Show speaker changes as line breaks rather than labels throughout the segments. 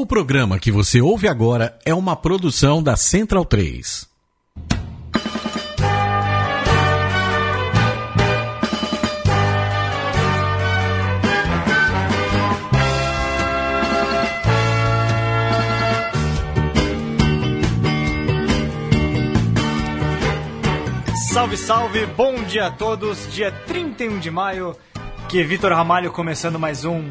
O programa que você ouve agora é uma produção da Central 3.
Salve, salve, bom dia a todos. Dia 31 de maio, que Vitor Ramalho começando mais um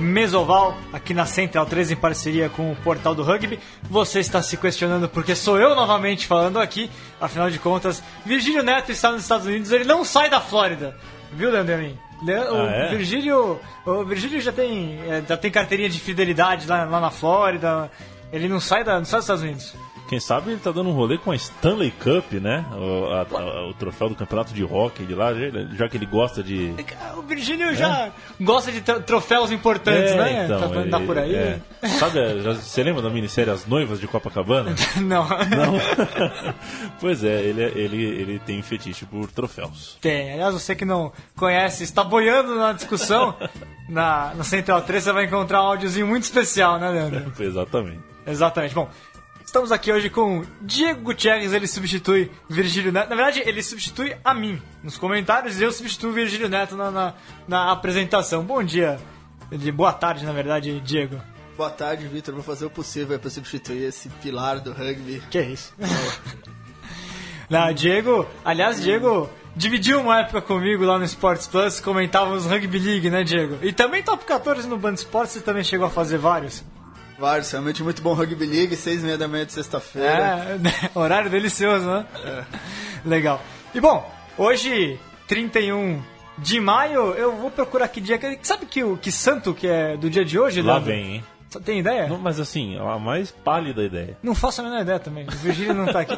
Mesoval aqui na Central 3 em parceria com o Portal do Rugby. Você está se questionando porque sou eu novamente falando aqui. Afinal de contas, Virgílio Neto está nos Estados Unidos, ele não sai da Flórida. Viu, Leandro? Le o
Ah, é?
Virgílio, o Virgílio já tem, é, já tem carteirinha de fidelidade lá, lá na Flórida. Ele não sai, da, não sai dos Estados Unidos.
Quem sabe ele tá dando um rolê com a Stanley Cup, né? O, a- a- o troféu do campeonato de hockey de lá, já, que ele gosta de.
O Virgílio já gosta de tro- troféus importantes,
É,
né?
então,
tá andar
ele-
por aí.
é. Sabe, já- você lembra da minissérie As Noivas de Copacabana?
Não.
Não? pois é, ele, é- ele, ele tem fetiche por troféus.
Tem. Aliás, você que não conhece, está boiando na discussão na, na Central 3, você vai encontrar um áudiozinho muito especial, né, Leandro?
Exatamente.
Exatamente. Bom, estamos aqui hoje com Diego Gutierrez, ele substitui Virgílio Neto. Na verdade, ele substitui a mim nos comentários e eu substituo Virgílio Neto na, na, na apresentação. Bom dia. De boa tarde, na verdade, Diego.
Boa tarde, Vitor. Vou fazer o possível para substituir esse pilar do rugby.
Que isso? Não, Diego, aliás, Diego dividiu uma época comigo lá no Sports Plus, comentávamos Rugby League, né, Diego? E também Top 14 no Band Sports, você também chegou a fazer vários.
Vários, realmente muito bom rugby league, seis e meia da manhã de sexta-feira.
É, horário delicioso, né? Legal. E bom, hoje, 31 de maio, eu vou procurar que dia. que- Sabe que, o- que santo que é do dia de hoje,
Lá
Leandro?
vem, hein?
Você Tem ideia?
Não, mas assim, a mais pálida ideia.
Não faço a menor ideia também. O Virgílio não tá aqui.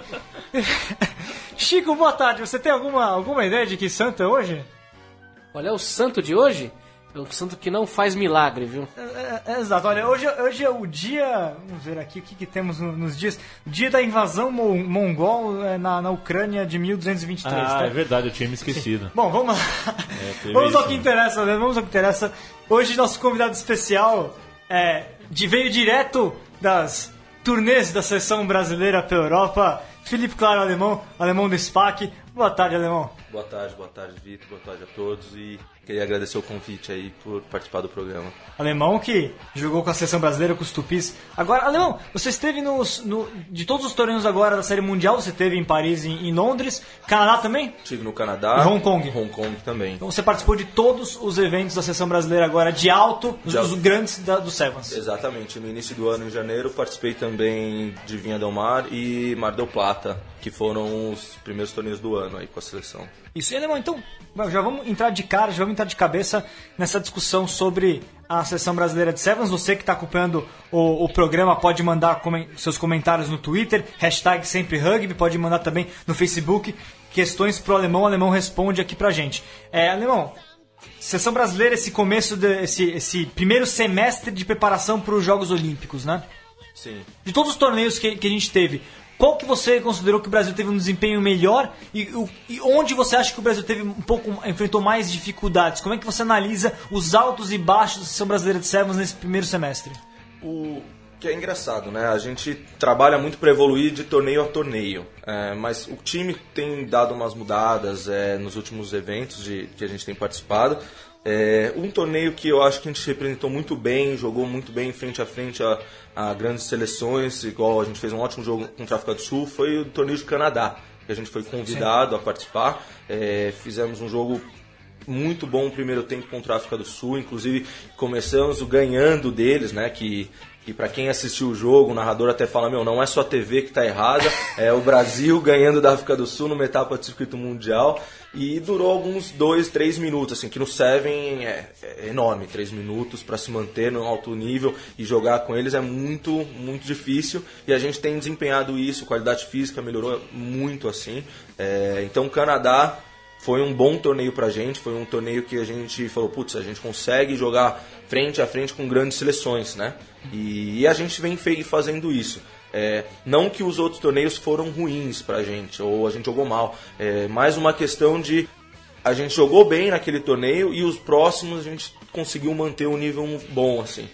Chico, boa tarde. Você tem alguma, alguma ideia de que santo é hoje?
Olha, o santo de hoje é um santo que não faz milagre, viu?
É, é, exato. Olha, hoje, hoje é o dia. Vamos ver aqui o que, que temos no- nos dias. O dia da invasão mo- mongol é, na, na Ucrânia de 1223.
Ah,
tá?
é verdade, eu tinha me esquecido.
Bom, vamos lá.
teve
vamos ao que
né?
interessa, né? Vamos ao que interessa. Hoje, nosso convidado especial é, de, veio direto das turnês da seleção brasileira pela Europa. Felipe Claro, alemão, alemão do SPAC. Boa tarde, alemão.
Boa tarde, boa tarde, Vitor, boa tarde a todos e queria agradecer o convite aí por participar do programa.
Alemão que jogou com a seleção brasileira, com os tupis. Agora, Alemão, você esteve nos, no, de todos os torneios agora da Série Mundial, você esteve em Paris, em, em Londres, Canadá também?
Estive no Canadá.
E Hong Kong.
Hong Kong também.
Então você participou de todos os eventos da seleção brasileira agora de alto, os,
De alto.
grandes da, do Sevens.
Exatamente, no início do ano, em janeiro, participei também de Vinha Del Mar e Mar del Plata, que foram os primeiros torneios do ano aí com a seleção.
Isso, e Alemão, então, já vamos entrar de cara, já vamos entrar de cabeça nessa discussão sobre a seleção brasileira de Sevens. Você que está acompanhando o, o programa pode mandar comen- seus comentários no Twitter, hashtag sempre rugby, pode mandar também no Facebook questões pro alemão, o alemão responde aqui pra gente. É, alemão, seleção brasileira, esse começo, de, esse, esse primeiro semestre de preparação para os Jogos Olímpicos, né?
Sim.
De todos os torneios que, que a gente teve, qual que você considerou que o Brasil teve um desempenho melhor e, e onde você acha que o Brasil teve um pouco enfrentou mais dificuldades? Como é que você analisa os altos e baixos da seleção brasileira de Sevens nesse primeiro semestre?
O que é engraçado, né? A gente trabalha muito para evoluir de torneio a torneio, é, mas o time tem dado umas mudadas é, nos últimos eventos de, que a gente tem participado. É, um torneio que eu acho que a gente representou muito bem, jogou muito bem frente a frente a, a grandes seleções, igual a gente fez um ótimo jogo contra a África do Sul, foi o torneio de Canadá, que a gente foi convidado a participar. É, fizemos um jogo muito bom primeiro tempo contra a África do Sul, inclusive começamos ganhando deles, né, que que para quem assistiu o jogo, o narrador até fala, meu, não é só a TV que tá errada, é o Brasil ganhando da África do Sul numa etapa de circuito mundial e durou alguns dois, três minutos, assim, que no Seven é, é enorme, três minutos para se manter no alto nível e jogar com eles é muito, muito difícil e a gente tem desempenhado isso, qualidade física melhorou muito assim, É, então o Canadá foi um bom torneio pra gente, foi um torneio que a gente falou, putz, a gente consegue jogar frente a frente com grandes seleções, né? E, e a gente vem fazendo isso. É, não que os outros torneios foram ruins pra gente, ou a gente jogou mal. É mais uma questão de a gente jogou bem naquele torneio e os próximos a gente conseguiu manter um nível bom, assim.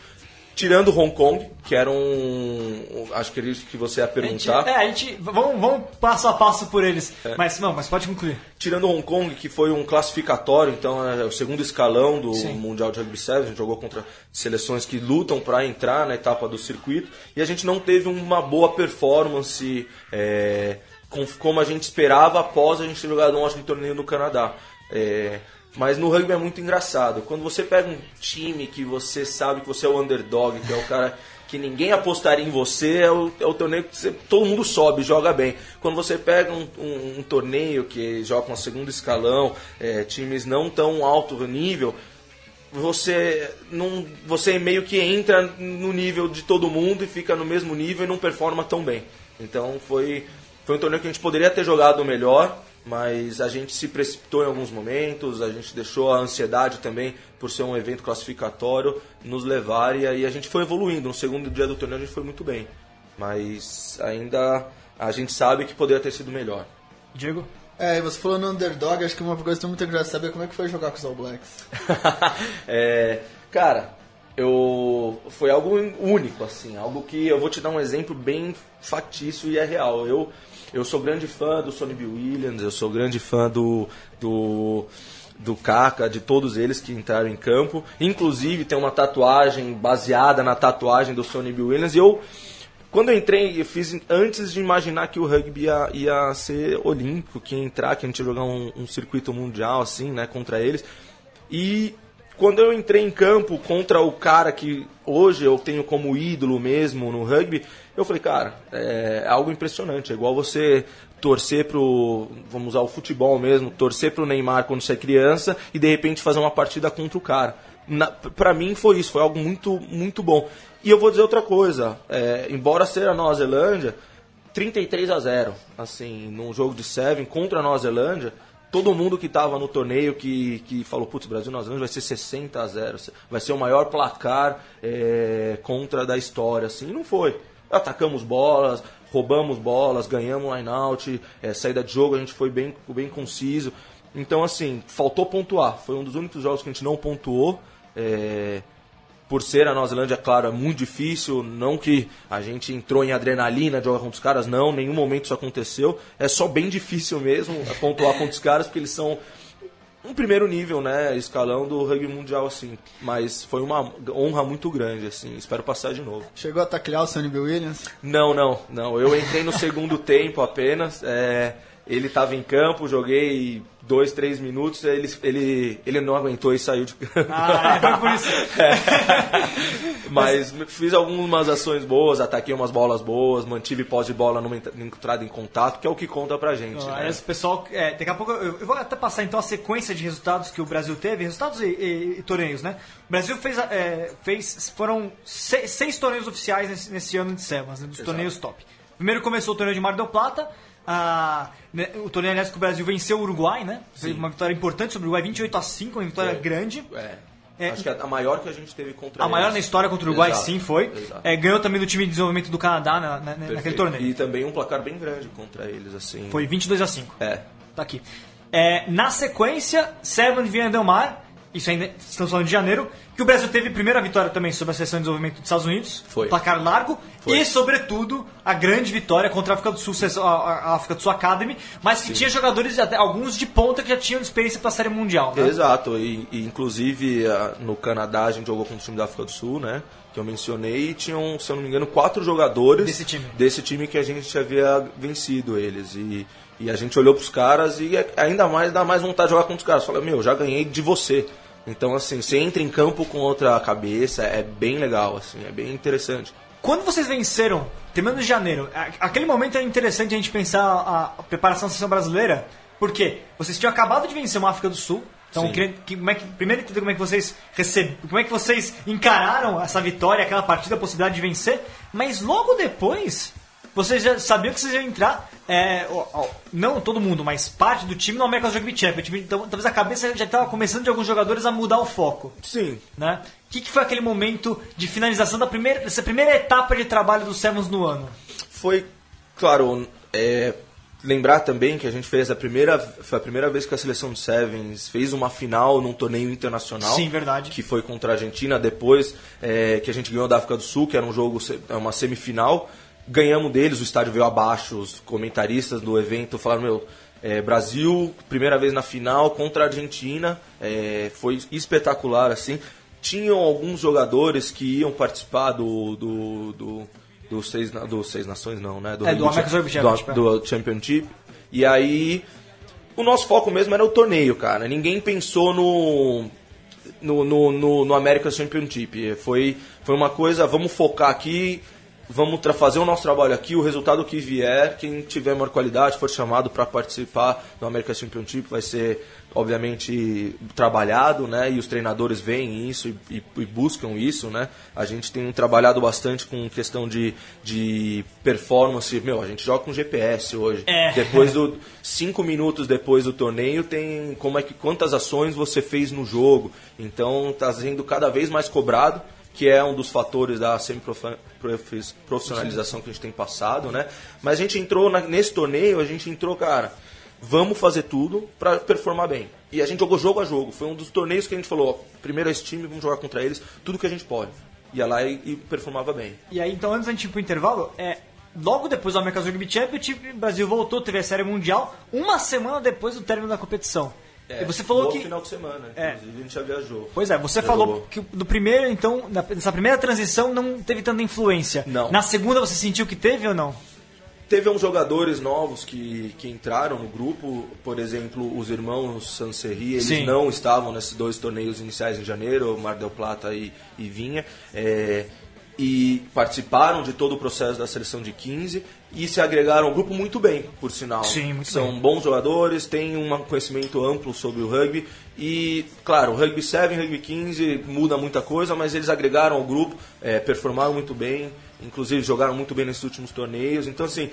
Tirando Hong Kong, que era um. Acho que, que você ia
A gente,
perguntar.
é, a gente. Vamos, vamos passo a passo por eles.
É.
Mas não, mas pode concluir.
Tirando Hong Kong, que foi um classificatório, então é o segundo escalão do
Sim.
Mundial de Rugby 7, a gente jogou contra seleções que lutam para entrar na etapa do circuito, e a gente não teve uma boa performance é, com- como a gente esperava após a gente ter jogado um ótimo torneio no Canadá. É, mas no rugby é muito engraçado. Quando você pega um time que você sabe que você é o underdog, que é o cara que ninguém apostaria em você, é o, é o torneio que você- todo mundo sobe, joga bem. Quando você pega um, um- um torneio que joga a segundo escalão, é, times não tão alto nível, você não você meio que entra no nível de todo mundo e fica no mesmo nível e não performa tão bem. Então foi foi um torneio que a gente poderia ter jogado melhor, mas a gente se precipitou em alguns momentos, a gente deixou a ansiedade também por ser um evento classificatório nos levar e aí a gente foi evoluindo. No segundo dia do torneio a gente foi muito bem, mas ainda a gente sabe que poderia ter sido melhor.
Diego?
É, e você falou no underdog, acho que uma coisa que todo mundo tem que saber é como é que foi jogar com os All Blacks.
É, cara, eu foi algo único assim, algo que eu vou te dar um exemplo bem factício e é real. Eu eu sou grande fã do Sonny Bill Williams, eu sou grande fã do do do Kaka, de todos eles que entraram em campo. Inclusive tem uma tatuagem baseada na tatuagem do Sonny Bill Williams e eu quando eu entrei, eu fiz antes de imaginar que o rugby ia, ia ser olímpico, que ia entrar, que a gente ia jogar um, um circuito mundial, assim, né, contra eles. E quando eu entrei em campo contra o cara que hoje eu tenho como ídolo mesmo no rugby, eu falei, cara, é algo impressionante. É igual você torcer pro, vamos usar o futebol mesmo, torcer pro Neymar quando você é criança e de repente fazer uma partida contra o cara. Na, pra mim foi isso, foi algo muito, muito bom. E eu vou dizer outra coisa, é, embora seja a Nova Zelândia, 33 a 0 assim, num jogo de Seven contra a Nova Zelândia, todo mundo que estava no torneio que, que falou, putz, Brasil Nova Zelândia vai ser 60 a 0 vai ser o maior placar é, contra da história, assim, e não foi. Atacamos bolas, roubamos bolas, ganhamos line-out, é, saída de jogo a gente foi bem, bem conciso. Então, assim, faltou pontuar. Foi um dos únicos jogos que a gente não pontuou. É, por ser a Nova Zelândia, claro, é muito difícil. Não que a gente entrou em adrenalina de jogar contra os caras, não, em nenhum momento isso aconteceu. É só bem difícil mesmo pontuar contra os caras, porque eles são um primeiro nível, né, escalão do rugby mundial, assim. Mas foi uma honra muito grande, assim. Espero passar de novo.
Chegou a taclear o Sonny Bill Williams?
Não, não, não. Eu entrei no segundo tempo apenas. é, ele estava em campo, joguei dois, três minutos, ele, ele, ele não aguentou e saiu de campo.
Ah, é, foi por isso.
Mas fiz algumas ações boas, ataquei umas bolas boas, mantive pós de bola numa entra- entrada em contato, que é o que conta pra gente.
Ó,
né?
esse pessoal, é, daqui a pouco eu, eu vou até passar então a sequência de resultados que o Brasil teve, resultados e, e- e torneios, né? O Brasil fez, é, fez foram seis, seis torneios oficiais nesse, nesse ano de Sevens, né, dos
Exato.
torneios top. Primeiro começou o torneio de Mar del Plata, né, o torneio aliás que o Brasil venceu o Uruguai, né? Foi uma vitória importante sobre o Uruguai, 28 a 5, uma vitória
É.
grande.
É.
É,
Acho que a maior que a gente teve contra
A maior
eles.
na história contra o Uruguai,
Exato,
sim, foi. É, ganhou também do time de desenvolvimento do Canadá na- na- naquele torneio.
E também um placar bem grande contra eles, assim.
Foi 22 a 5.
É.
Tá aqui. É, na sequência, Seven de Viana Del Mar, isso ainda estamos falando de janeiro, que o Brasil teve a primeira vitória também sobre a seleção de desenvolvimento dos Estados Unidos,
Foi.
placar largo,
Foi.
e sobretudo a grande vitória contra a África do Sul, a, África do Sul Academy, mas que tinha jogadores, até alguns de ponta que já tinham experiência para a Série Mundial. Né?
Exato, e, e inclusive no Canadá a gente jogou contra o time da África do Sul, né? Que eu mencionei, e tinham, se eu não me engano, quatro jogadores
Desse time.
desse time que a gente havia vencido eles. E, e a gente olhou pros caras e é- ainda mais dá mais vontade de jogar contra os caras. Fala, meu, já ganhei de você. Então, assim, você entra em campo com outra cabeça, é bem legal, assim, é bem interessante.
Quando vocês venceram, terminando de janeiro, aquele momento é interessante a gente pensar a, preparação da seleção brasileira, porque vocês tinham acabado de vencer uma África do Sul. Então, queria, que, como é que, primeiro entender como é que vocês receb, como é que vocês encararam essa vitória, aquela partida, a possibilidade de vencer, mas logo depois vocês já sabiam que vocês iam entrar, é, ó, ó, não todo mundo, mas parte do time no American Rugby Championship. Então, talvez a cabeça já estava começando de alguns jogadores a mudar o foco
Sim,
né? O que, que foi aquele momento de finalização da primeira, dessa primeira etapa de trabalho do Sevens no ano?
foi, claro, é, lembrar também que a gente fez a primeira, foi a primeira vez que a seleção de Sevens fez uma final num torneio internacional.
Sim, verdade.
Que foi contra a Argentina, depois é, que a gente ganhou da África do Sul, que era um jogo, é uma semifinal. Ganhamos deles, o estádio veio abaixo, os comentaristas do evento falaram, meu, é, Brasil, primeira vez na final contra a Argentina, é, foi espetacular, assim. Tinham alguns jogadores que iam participar do... do, do dos seis, dos seis nações não, né?
É, do America's Rugby Championship, é.
do, do Championship. E aí, o nosso foco mesmo era o torneio, cara. Ninguém pensou no no, no, no, no American Championship. Foi, foi uma coisa, vamos focar aqui, vamos fazer o nosso trabalho aqui, o resultado que vier, quem tiver maior qualidade, for chamado para participar do American Championship, vai ser, obviamente, trabalhado, né? E os treinadores veem isso e, e- e buscam isso, né? A gente tem trabalhado bastante com questão de, de performance. Meu, a gente joga com GPS hoje.
É.
Depois do cinco minutos depois do torneio tem como é que quantas ações você fez no jogo. Então está sendo cada vez mais cobrado, que é um dos fatores da semi-profissionalização que a gente tem passado, né? Mas a gente entrou na- nesse torneio, a gente entrou, cara, vamos fazer tudo para performar bem. E a gente jogou jogo a jogo. Foi um dos torneios que a gente falou, ó, primeiro esse time, vamos jogar contra eles, tudo que a gente pode. Ia lá e, e performava bem.
E aí, então, antes da gente ir pro intervalo, é, logo depois do America's Rugby Championship, o Brasil voltou, teve a Série Mundial, uma semana depois do término da competição. E você falou que...
É, final de semana,
É.
inclusive, a gente já viajou.
Pois é, você
Já
falou
jogou.
que do primeiro, então, nessa primeira transição não teve tanta influência.
Não.
Na segunda você sentiu que teve ou não?
Teve uns jogadores novos que, que entraram no grupo, por exemplo, os irmãos Sancerri, eles
Sim.
não estavam nesses dois torneios iniciais em janeiro, Mar del Plata e, e Vinha, é, e participaram de todo o processo da seleção de 15 e se agregaram ao grupo muito bem, por sinal.
Sim, muito
São
bem.
bons jogadores, têm um conhecimento amplo sobre o rugby e, claro, o rugby 7, rugby 15 muda muita coisa, mas eles agregaram ao grupo, é, performaram muito bem, inclusive jogaram muito bem nesses últimos torneios. Então, assim,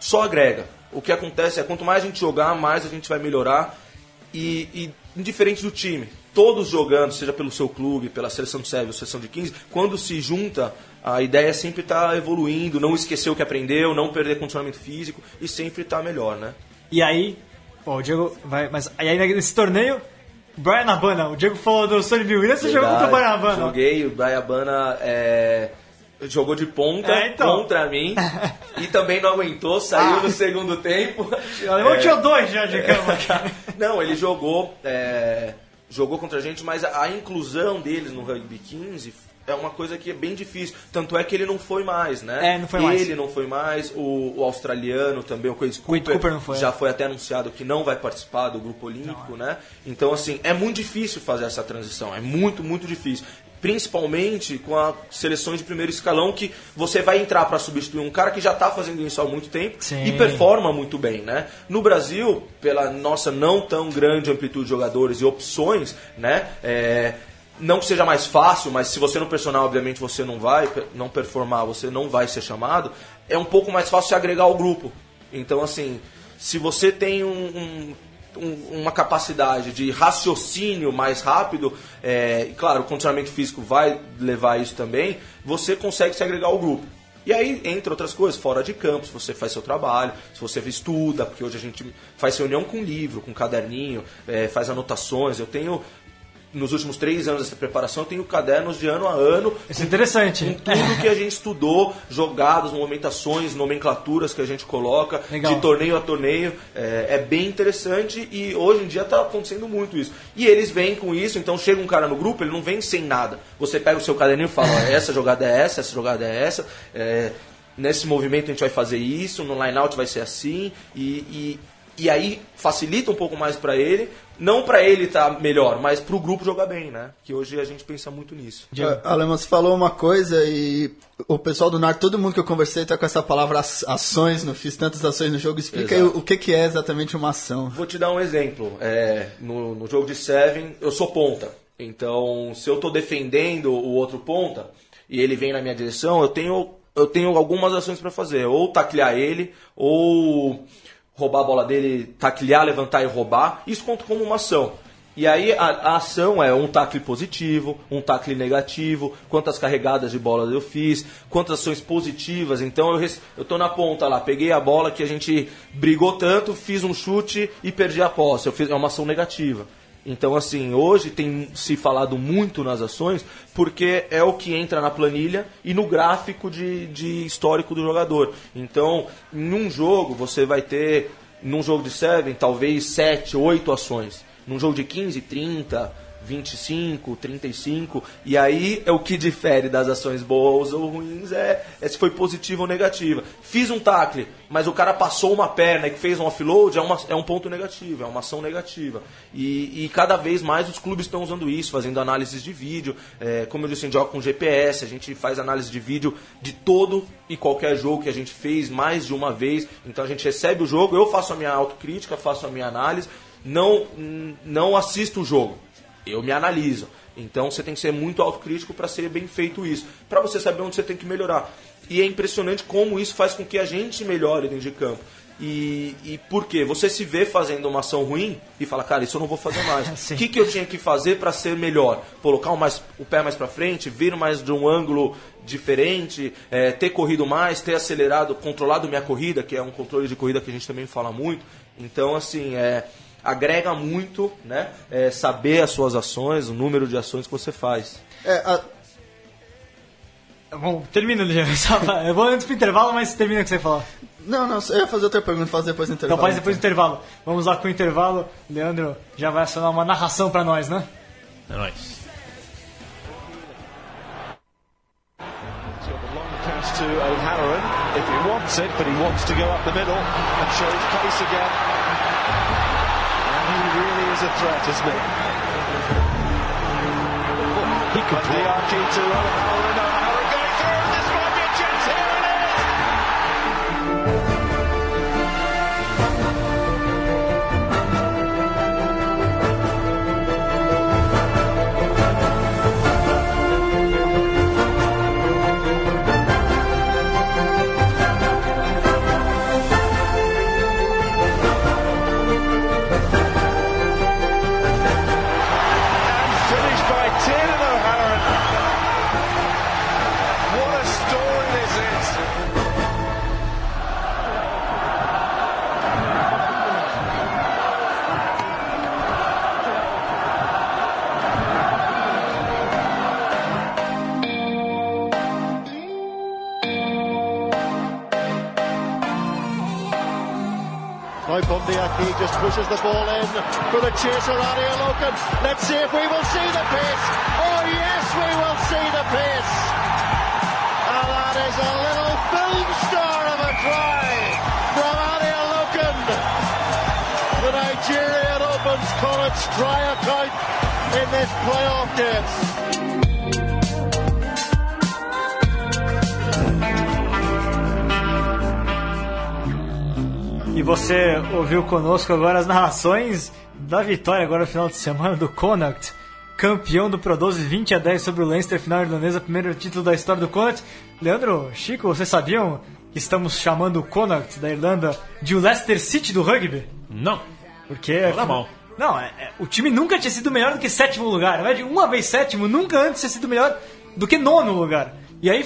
só agrega. O que acontece é quanto mais a gente jogar, mais a gente vai melhorar e, e indiferente do time, todos jogando, seja pelo seu clube, pela seleção de 7 ou seleção de 15, quando se junta, a ideia é sempre estar evoluindo, não esquecer o que aprendeu, não perder condicionamento físico e sempre estar melhor, né?
E aí, ó, o Diego vai. Mas e aí nesse torneio, Brian Habana, o Diego falou do Sonny Bill você jogou contra o Brian Habana.
Joguei, o Brian Habana é, jogou de ponta
É, então.
contra mim e também não aguentou, saiu no segundo tempo.
O alemão
É,
tinha dois já de cama, cara.
Não, ele jogou, é, jogou contra a gente, mas a, a inclusão deles no rugby 15 é uma coisa que é bem difícil. Tanto é que ele não foi mais, né?
É, não foi mais.
Ele não foi mais, o, o australiano também, o Quade
Quade
Cooper,
Cooper não foi,
já
é.
foi até anunciado que não vai participar do grupo olímpico, né? Então, assim, é muito difícil fazer essa transição, é muito, muito difícil. Principalmente com as seleções de primeiro escalão, que você vai entrar para substituir um cara que já está fazendo isso há muito tempo
Sim.
e performa muito bem, né? No Brasil, pela nossa não tão grande amplitude de jogadores e opções, né? É, não que seja mais fácil, mas se você no personal, obviamente, você não vai não performar, você não vai ser chamado, é um pouco mais fácil se agregar ao grupo. Então, assim, se você tem um- um- um- uma capacidade de raciocínio mais rápido, é, e claro, o condicionamento físico vai levar a isso também, você consegue se agregar ao grupo. E aí, entre outras coisas, fora de campo, se você faz seu trabalho, se você estuda, porque hoje a gente faz reunião com livro, com caderninho, é, faz anotações. Eu tenho, nos últimos três anos dessa preparação, eu tenho cadernos de ano a ano
Isso é interessante.
com tudo que a gente estudou, jogadas, movimentações, nomenclaturas que a gente coloca,
Legal.
de torneio a torneio. É, é bem interessante e hoje em dia está acontecendo muito isso. E eles vêm com isso, então chega um cara no grupo, ele não vem sem nada. Você pega o seu caderninho e fala, essa jogada é essa, essa jogada é essa. é, nesse movimento a gente vai fazer isso, no line-out vai ser assim. E, e, e aí facilita um pouco mais para ele. Não para ele estar melhor, mas para o grupo jogar bem, né? Que hoje a gente pensa muito nisso.
É, Alemão, você falou uma coisa e o pessoal do NAR, todo mundo que eu conversei tá com essa palavra aç- ações, não fiz tantas ações no jogo. Explica aí
Exato.
o que, que é exatamente uma ação.
Vou te dar um exemplo. É, no, no jogo de Seven, eu sou ponta. Então, se eu estou defendendo o outro ponta e ele vem na minha direção, eu tenho, eu tenho algumas ações para fazer. Ou taclear ele, ou roubar a bola dele, taclear, levantar e roubar. Isso conta como uma ação. E aí a, a ação é um tackle positivo, um tackle negativo, quantas carregadas de bola eu fiz, quantas ações positivas. Então eu, tô na ponta lá, peguei a bola que a gente brigou tanto, fiz um chute e perdi a posse. Eu fiz, é uma ação negativa. Então, assim, hoje tem se falado muito nas ações porque é o que entra na planilha e no gráfico de, de histórico do jogador. Então, em um jogo, você vai ter, num jogo de 7, talvez 7, 8 ações. Num jogo de 15, 30, 25, 35. E aí é o que difere das ações boas ou ruins é, é se foi positiva ou negativa. Fiz um tackle, mas o cara passou uma perna e fez um offload, é, uma, é um ponto negativo, é uma ação negativa. E, e cada vez mais os clubes estão usando isso, fazendo análises de vídeo. É, como eu disse, a gente joga com GPS, a gente faz análise de vídeo de todo e qualquer jogo que a gente fez mais de uma vez. Então a gente recebe o jogo, eu faço a minha autocrítica, faço a minha análise, não, não assisto o jogo eu me analiso. Então você tem que ser muito autocrítico para ser bem feito isso, para você saber onde você tem que melhorar. E é impressionante como isso faz com que a gente melhore dentro de campo. E, e por quê? Você se vê fazendo uma ação ruim e fala, cara, isso eu não vou fazer mais. O que, que eu tinha que fazer para ser melhor? Colocar o, mais, o pé mais para frente, vir mais de um ângulo diferente, é, ter corrido mais, ter acelerado, controlado minha corrida, que é um controle de corrida que a gente também fala muito. Então, assim, é, agrega muito, né? É, saber as suas ações, o número de ações que você faz.
É, a-
Bom, termina, Eu vou antes pro intervalo, mas termina o que você falar.
não, não, eu ia fazer outra pergunta, faz depois do
Então
intervalo.
faz depois do intervalo. Vamos lá com o intervalo. Leandro já vai acionar uma narração pra nós, né?
É nóis.
To O'Halloran if he wants it, but he wants to go up the middle and show his pace again. And he really is a threat, isn't he? He could the RG to O'Halloran.
Conosco agora as narrações da vitória agora no final de semana do Connacht, campeão do Pro 12 20 a 10 sobre o Leinster, final irlandesa, primeiro título da história do Connacht. Leandro, Chico, vocês sabiam que estamos chamando o Connacht da Irlanda de o Leicester City do rugby?
Não.
Porque
Fala mal.
Não, é- é- o time nunca tinha sido melhor do que sétimo lugar. Ao invés de uma vez sétimo, nunca antes tinha sido melhor do que nono lugar. E aí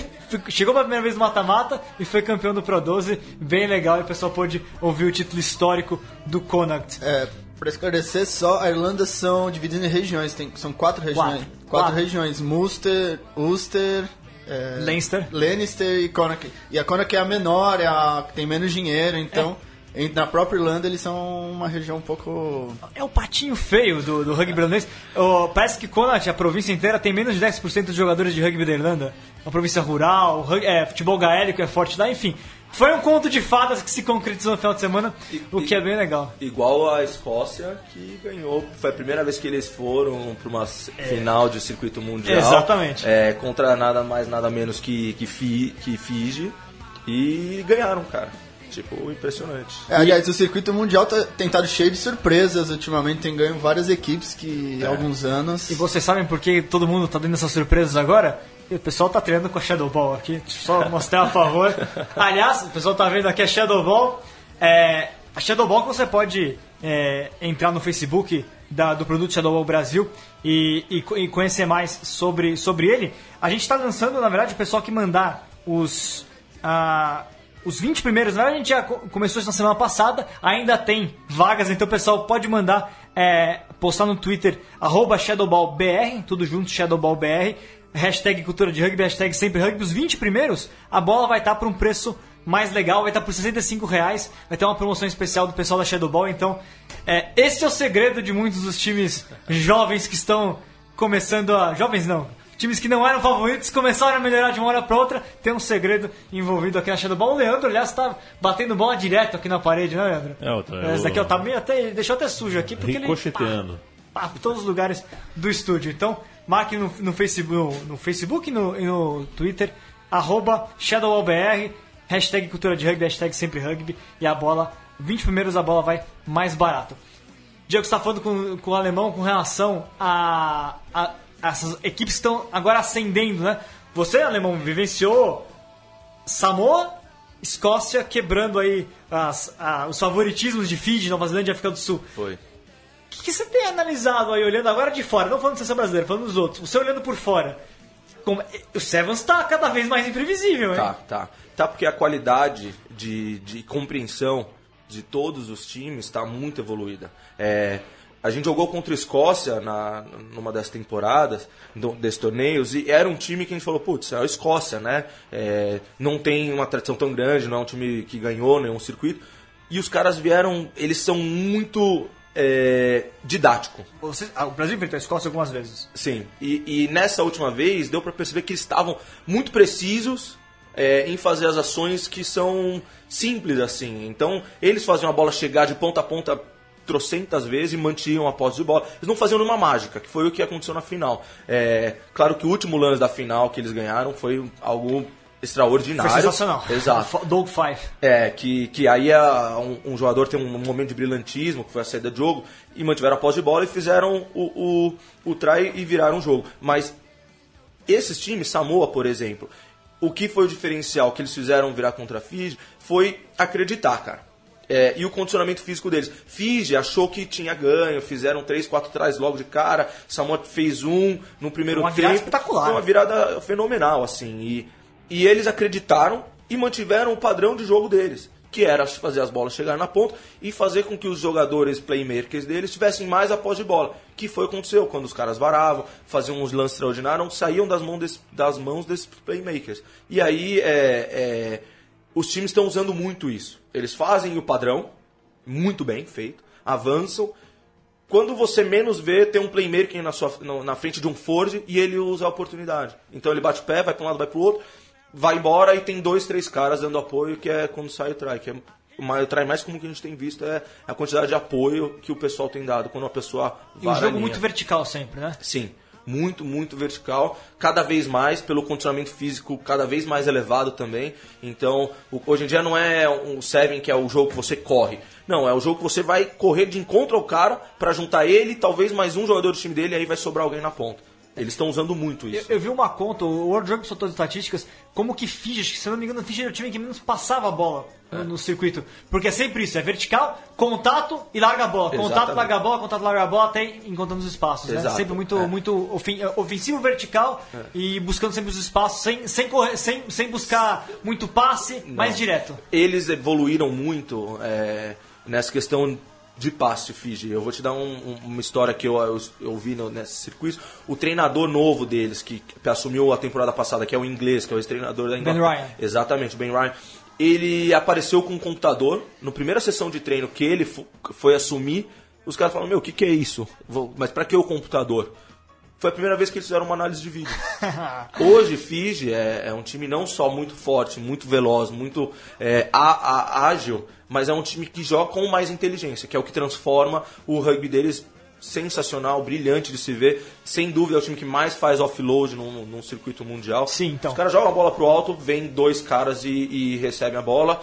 chegou pela primeira vez no mata-mata e foi campeão do Pro 12, bem legal, e o pessoal pôde ouvir o título histórico do Connacht.
É, pra esclarecer só, a Irlanda são divididas em regiões, tem, são quatro regiões.
Quatro.
Quatro,
Quatro.
regiões, Munster, Ulster, é,
Leinster.
Leinster e Connacht. E a Connacht é a menor, é a que tem menos dinheiro, então em- na própria Irlanda eles são uma região um pouco...
É o patinho feio do, do rugby irlandês. Ô, parece que Connacht, a província inteira, tem menos de 10% dos jogadores de rugby da Irlanda. Uma província rural, é, futebol gaélico é forte lá, enfim. Foi um conto de fadas que se concretizou no final de semana, o que é bem legal.
Igual a Escócia, que ganhou. Foi a primeira vez que eles foram para uma s- final de circuito mundial.
Exatamente.
É, contra nada mais, nada menos que, que, Fi, que Fiji. E ganharam, cara. Tipo, impressionante.
É, aliás, o circuito mundial tá, tem estado cheio de surpresas ultimamente, tem ganho várias equipes que há alguns anos...
E vocês sabem por que todo mundo tá dando essas surpresas agora? O pessoal tá treinando com a Shadow Ball aqui. Só mostrar a favor. Aliás, o pessoal tá vendo aqui a Shadow Ball. É, a Shadow Ball você pode é, entrar no Facebook da- do produto Shadow Ball Brasil e, e e conhecer mais sobre, sobre ele, a gente está lançando, na verdade, o pessoal que mandar os, os 20 primeiros, na verdade a gente já co- começou isso na semana passada, ainda tem vagas, então o pessoal pode mandar, é, postar no Twitter, arroba ShadowballBR, tudo junto, ShadowballBR, hashtag cultura de rugby, hashtag sempre rugby, os 20 primeiros, a bola vai estar por um preço mais legal, vai estar por 65 reais, vai ter uma promoção especial do pessoal da Shadow Ball, então é, esse é o segredo de muitos dos times jovens que estão começando a... jovens não, times que não eram favoritos começaram a melhorar de uma hora para outra, tem um segredo envolvido aqui na Shadow Ball, o Leandro, aliás, está batendo bola direto aqui na parede, né Leandro?
É, outra-
Esse daqui ó, tá meio até, ele deixou até sujo aqui, porque ele...
Ricocheteando.
pá, por todos os lugares do estúdio. Então, marque no, no Facebook, no, Facebook e no, e no Twitter, arroba ShadowBR, hashtag cultura de rugby, hashtag sempre rugby, e a bola, 20 primeiros a bola vai mais barato. Diego, está falando com, com o alemão com relação a, a, a essas equipes que estão agora ascendendo, né? Você, alemão, vivenciou Samoa, Escócia quebrando aí as- a- os favoritismos de Fiji, Nova Zelândia e África do Sul.
Foi.
Que, você tem analisado aí, olhando agora de fora? Não falando da seleção brasileira, falando dos outros. Você olhando por fora. como- o Sevens tá cada vez mais imprevisível, hein?
Tá, tá. Tá porque a qualidade de, de compreensão de todos os times está muito evoluída. É, a gente jogou contra a Escócia na, numa das temporadas, do- desses torneios, e era um time que a gente falou, putz, é a Escócia, né? É, não tem uma tradição tão grande, não é um time que ganhou nenhum circuito. E os caras vieram, eles são muito é, didático.
Você- ah, o Brasil enfrentou a Escócia algumas vezes.
Sim, e, e nessa última vez deu pra perceber que eles estavam muito precisos é, em fazer as ações que são simples assim. Então, eles faziam a bola chegar de ponta a ponta trocentas vezes e mantinham a posse de bola. Eles não faziam nenhuma mágica, que foi o que aconteceu na final. É, claro que o último lance da final que eles ganharam foi algo extraordinário.
Foi sensacional.
Exato.
Doug Five.
É, que, que aí a- um, um jogador tem um momento de brilhantismo, que foi a saída de jogo, e mantiveram a posse de bola e fizeram o, o, o try e viraram o jogo. Mas esses times, Samoa, por exemplo, o que foi o diferencial que eles fizeram virar contra a Fiji foi acreditar, cara. É, e o condicionamento físico deles. Fiji achou que tinha ganho, fizeram 3, 4 trás logo de cara, Samoa fez um no primeiro
Uma
tempo.
virada espetacular.
Foi uma virada fenomenal, assim. E, e eles acreditaram e mantiveram o padrão de jogo deles, que era fazer as bolas chegarem na ponta e fazer com que os jogadores playmakers deles tivessem mais a de bola. Que foi o que aconteceu quando os caras varavam, faziam uns lances extraordinários, saíam das mãos, desse- das mãos desses playmakers. E aí é, é, os times estão usando muito isso. Eles fazem o padrão, muito bem feito, avançam. Quando você menos vê, tem um playmaker na, sua, na frente de um Ford e ele usa a oportunidade. Então ele bate o pé, vai para um lado, vai para o outro, vai embora e tem dois, três caras dando apoio, que é quando sai o try. Que é, o mais- o try mais comum que a gente tem visto é a quantidade de apoio que o pessoal tem dado quando uma pessoa
E um
a
jogo muito vertical sempre, né?
Sim, muito, muito vertical, cada vez mais pelo condicionamento físico cada vez mais elevado também. Então, o- hoje em dia não é um Seven que é o jogo que você corre. Não, é o jogo que você vai correr de encontro ao cara pra juntar ele talvez mais um jogador do time dele e aí vai sobrar alguém na ponta. Eles estão usando muito
Eu,
isso.
eu vi uma conta, o World Rugby soltou as estatísticas, como que Fiji, se eu não me engano, Fiji era o time que menos passava a bola
É.
no, no circuito. Porque é sempre isso, é vertical, contato e larga a bola. Contato,
Exatamente.
larga a bola, contato, larga a bola, até encontrando os espaços. Né? Sempre muito,
é.
muito ofen- ofensivo, vertical e buscando sempre os espaços, sem, sem, correr, sem, sem buscar muito passe, mais direto.
Eles evoluíram muito é, nessa questão de passe, Fiji. Eu vou te dar um- um- uma história que eu, eu, eu vi no, nesse circuito. O treinador novo deles, que, que assumiu a temporada passada, que é o inglês, que é o ex-treinador da Inglaterra.
Ryan.
Exatamente, o Ben Ryan. Ele apareceu com um computador. Na primeira sessão de treino que ele fo- foi assumir, os caras falaram: Meu, o que, que é isso? Vou- mas pra que o computador? Foi a primeira vez que eles fizeram uma análise de vídeo. Hoje, Fiji é, é um time não só muito forte, muito veloz, muito é, á- á- ágil, mas é um time que joga com mais inteligência, que é o que transforma o rugby deles sensacional, brilhante de se ver. Sem dúvida é o time que mais faz offload num, num circuito mundial.
Sim, então.
Os caras jogam a bola pro alto, vem dois caras e, e recebem a bola,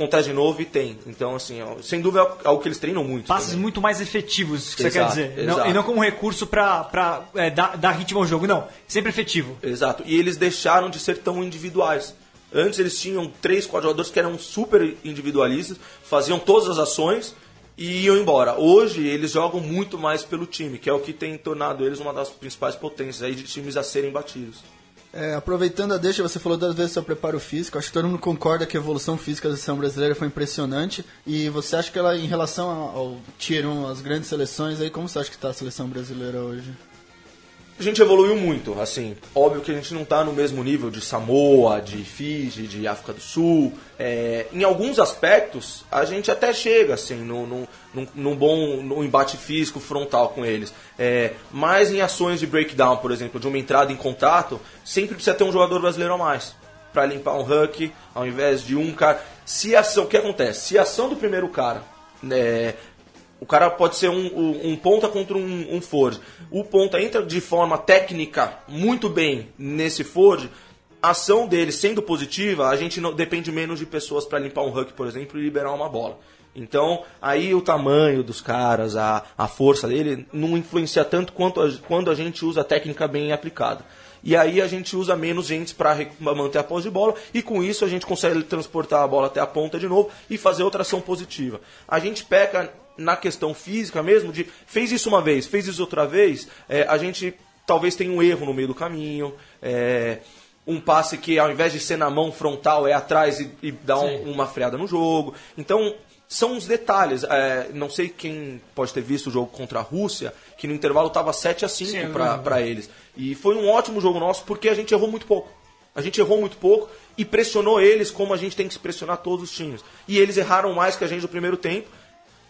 contesta de novo e tem. Então, assim, ó, sem dúvida é algo que eles treinam muito.
Passes
também.
muito mais efetivos, que você
Exato,
quer dizer. Não- e não como recurso pra é, dar, dar ritmo ao jogo, não. Sempre efetivo.
Exato. E eles deixaram de ser tão individuais. Antes eles tinham três, quatro jogadores que eram super individualistas, faziam todas as ações e iam embora. Hoje eles jogam muito mais pelo time, que é o que tem tornado eles uma das principais potências aí de times a serem batidos.
É, aproveitando a deixa, você falou duas vezes sobre preparo físico. Acho que todo mundo concorda que a evolução física da seleção brasileira foi impressionante. E você acha que ela, em relação ao, ao Tier 1, as grandes seleções, aí como você acha que está a seleção brasileira hoje?
A gente evoluiu muito, assim, óbvio que a gente não está no mesmo nível de Samoa, de Fiji, de África do Sul. É, em alguns aspectos, a gente até chega, assim, num, bom num embate físico frontal com eles. É, mas em ações de breakdown, por exemplo, de uma entrada em contato, sempre precisa ter um jogador brasileiro a mais para limpar um huck, ao invés de um cara. Se ação, o que acontece? Se a ação do primeiro cara é, o cara pode ser um, um, ponta contra um, um Ford. O ponta entra de forma técnica muito bem nesse Ford. A ação dele sendo positiva, a gente não depende menos de pessoas para limpar um huck, por exemplo, e liberar uma bola. Então, aí o tamanho dos caras, a, a força dele, não influencia tanto quanto a, quando a gente usa a técnica bem aplicada. E aí a gente usa menos gente para manter a posse de bola e com isso a gente consegue transportar a bola até a ponta de novo e fazer outra ação positiva. A gente peca na questão física mesmo, de fez isso uma vez, fez isso outra vez, é, a gente talvez tenha um erro no meio do caminho. É, um passe que ao invés de ser na mão frontal é atrás e, e dá um, uma freada no jogo. Então, são os detalhes. É, não sei quem pode ter visto o jogo contra a Rússia, que no intervalo estava 7 a 5 para eles. E foi um ótimo jogo nosso porque a gente errou muito pouco. A gente errou muito pouco e pressionou eles como a gente tem que se pressionar todos os times. E eles erraram mais que a gente no primeiro tempo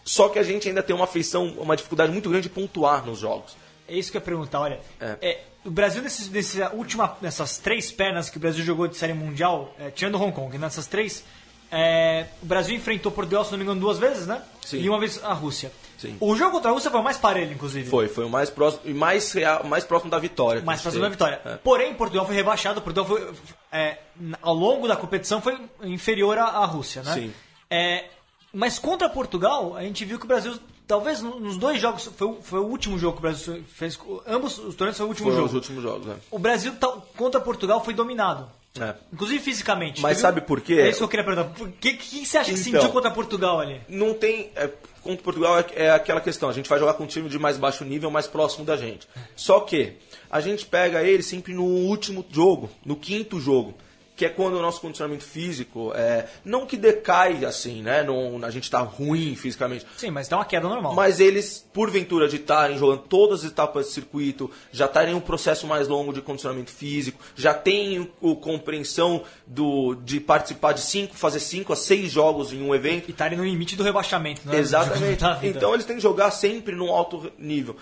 só que a gente ainda tem uma feição, uma dificuldade muito grande de pontuar nos jogos.
É isso que eu ia perguntar, olha. É. É, o Brasil, nesses, nessa última, nessas três pernas que o Brasil jogou de série mundial, é, tirando Hong Kong, nessas três, é, o Brasil enfrentou Portugal, se não me engano, duas vezes, né?
Sim.
E uma vez a Rússia.
Sim.
O jogo contra a Rússia foi o mais parelho, inclusive.
Foi, foi o mais próximo e mais, real, mais próximo da vitória.
Mais próximo da vitória. É. Porém, Portugal foi rebaixado, Portugal foi, é, ao longo da competição foi inferior à, à Rússia, né?
Sim.
É, mas contra Portugal, a gente viu que o Brasil, talvez nos dois jogos, foi, foi o último jogo que o Brasil fez. Ambos os torneios foi o último
foi
jogo.
os últimos jogos, é.
O Brasil contra Portugal foi dominado.
É.
Inclusive fisicamente.
Mas sabe por quê?
É isso que eu queria perguntar. O que, que você acha que
Então,
sentiu contra Portugal ali?
Não tem. É, contra Portugal é, é aquela questão. A gente vai jogar com um time de mais baixo nível, mais próximo da gente. Só que a gente pega ele sempre no último jogo, no quinto jogo. Que é quando o nosso condicionamento físico. É, não que decai assim, né? Não, a gente tá ruim fisicamente.
Sim, mas dá uma queda normal.
Mas eles, porventura, de estarem jogando todas as etapas de circuito, já estarem em um processo mais longo de condicionamento físico, já têm o, compreensão do, de participar de cinco, fazer cinco a seis jogos em um evento.
E estarem no limite do rebaixamento, né?
Exatamente. Então eles têm que jogar sempre num alto nível.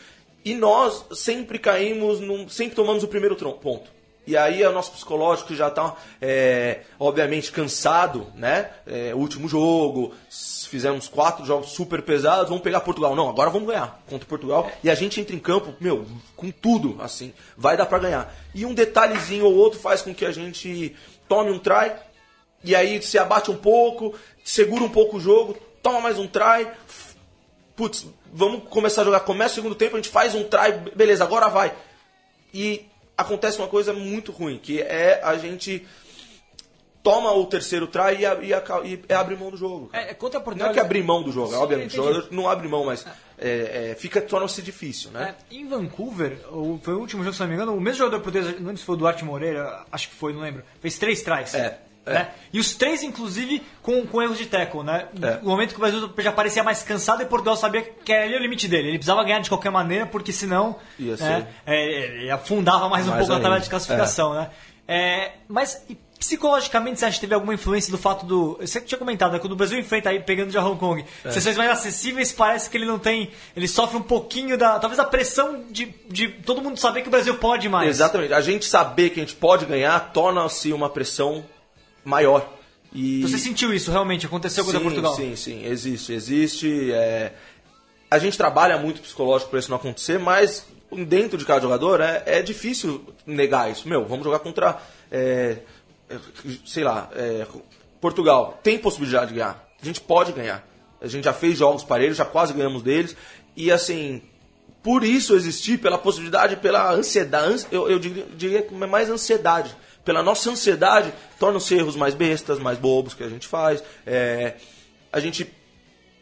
E nós sempre caímos, num, sempre tomamos o primeiro ponto. E aí é o nosso psicológico já está, é, obviamente, cansado, né? É, último jogo, fizemos quatro jogos super pesados, vamos pegar Portugal. Não, agora vamos ganhar contra Portugal. E a gente entra em campo, meu, com tudo, assim, vai dar para ganhar. E um detalhezinho ou outro faz com que a gente tome um try, e aí se abate um pouco, segura um pouco o jogo, toma mais um try, putz, vamos começar a jogar. Começa o segundo tempo, a gente faz um try, beleza, agora vai. E acontece uma coisa muito ruim, que é a gente toma o terceiro try e, e, a- e é abrir mão do jogo.
É, contra
Não é que abrir mão do jogo,
Sim,
obviamente. O jogador não abre mão, mas é, é, fica torna-se difícil, né?
É, em Vancouver, o- foi o último jogo, se não me engano, o mesmo jogador português, não lembro se foi o Duarte Moreira, acho que foi, não lembro, fez três tries.
É, é.
Né? E os três, inclusive, com, com erros de tackle, né?
É.
No momento que o Brasil já parecia mais cansado e Portugal sabia que ali era o limite dele. Ele precisava ganhar de qualquer maneira, porque senão
Ia
né, é, ele afundava mais um
Mais
pouco na tabela de classificação, né? É, mas psicologicamente você acha que teve alguma influência do fato do. Você tinha comentado, né, quando o Brasil enfrenta aí pegando já Hong Kong,
É.
sessões mais acessíveis, parece que ele não tem. Ele sofre um pouquinho da. Talvez a pressão de, de todo mundo saber que o Brasil pode mais.
Exatamente. A gente saber que a gente pode ganhar torna-se uma pressão maior. E...
Você sentiu isso realmente? Aconteceu contra
sim,
Portugal?
Sim, sim, existe, existe. é, A gente trabalha muito psicológico para isso não acontecer, mas dentro de cada jogador é, é difícil negar isso. Meu, vamos jogar contra, é, sei lá, é, Portugal. Tem possibilidade de ganhar. A gente pode ganhar. A gente já fez jogos parelhos, já quase ganhamos deles. E assim, por isso existir, pela possibilidade, pela ansiedade, eu, eu diria, diria que é mais ansiedade. Pela nossa ansiedade, torna os erros mais bestas, mais bobos que a gente faz. É, a gente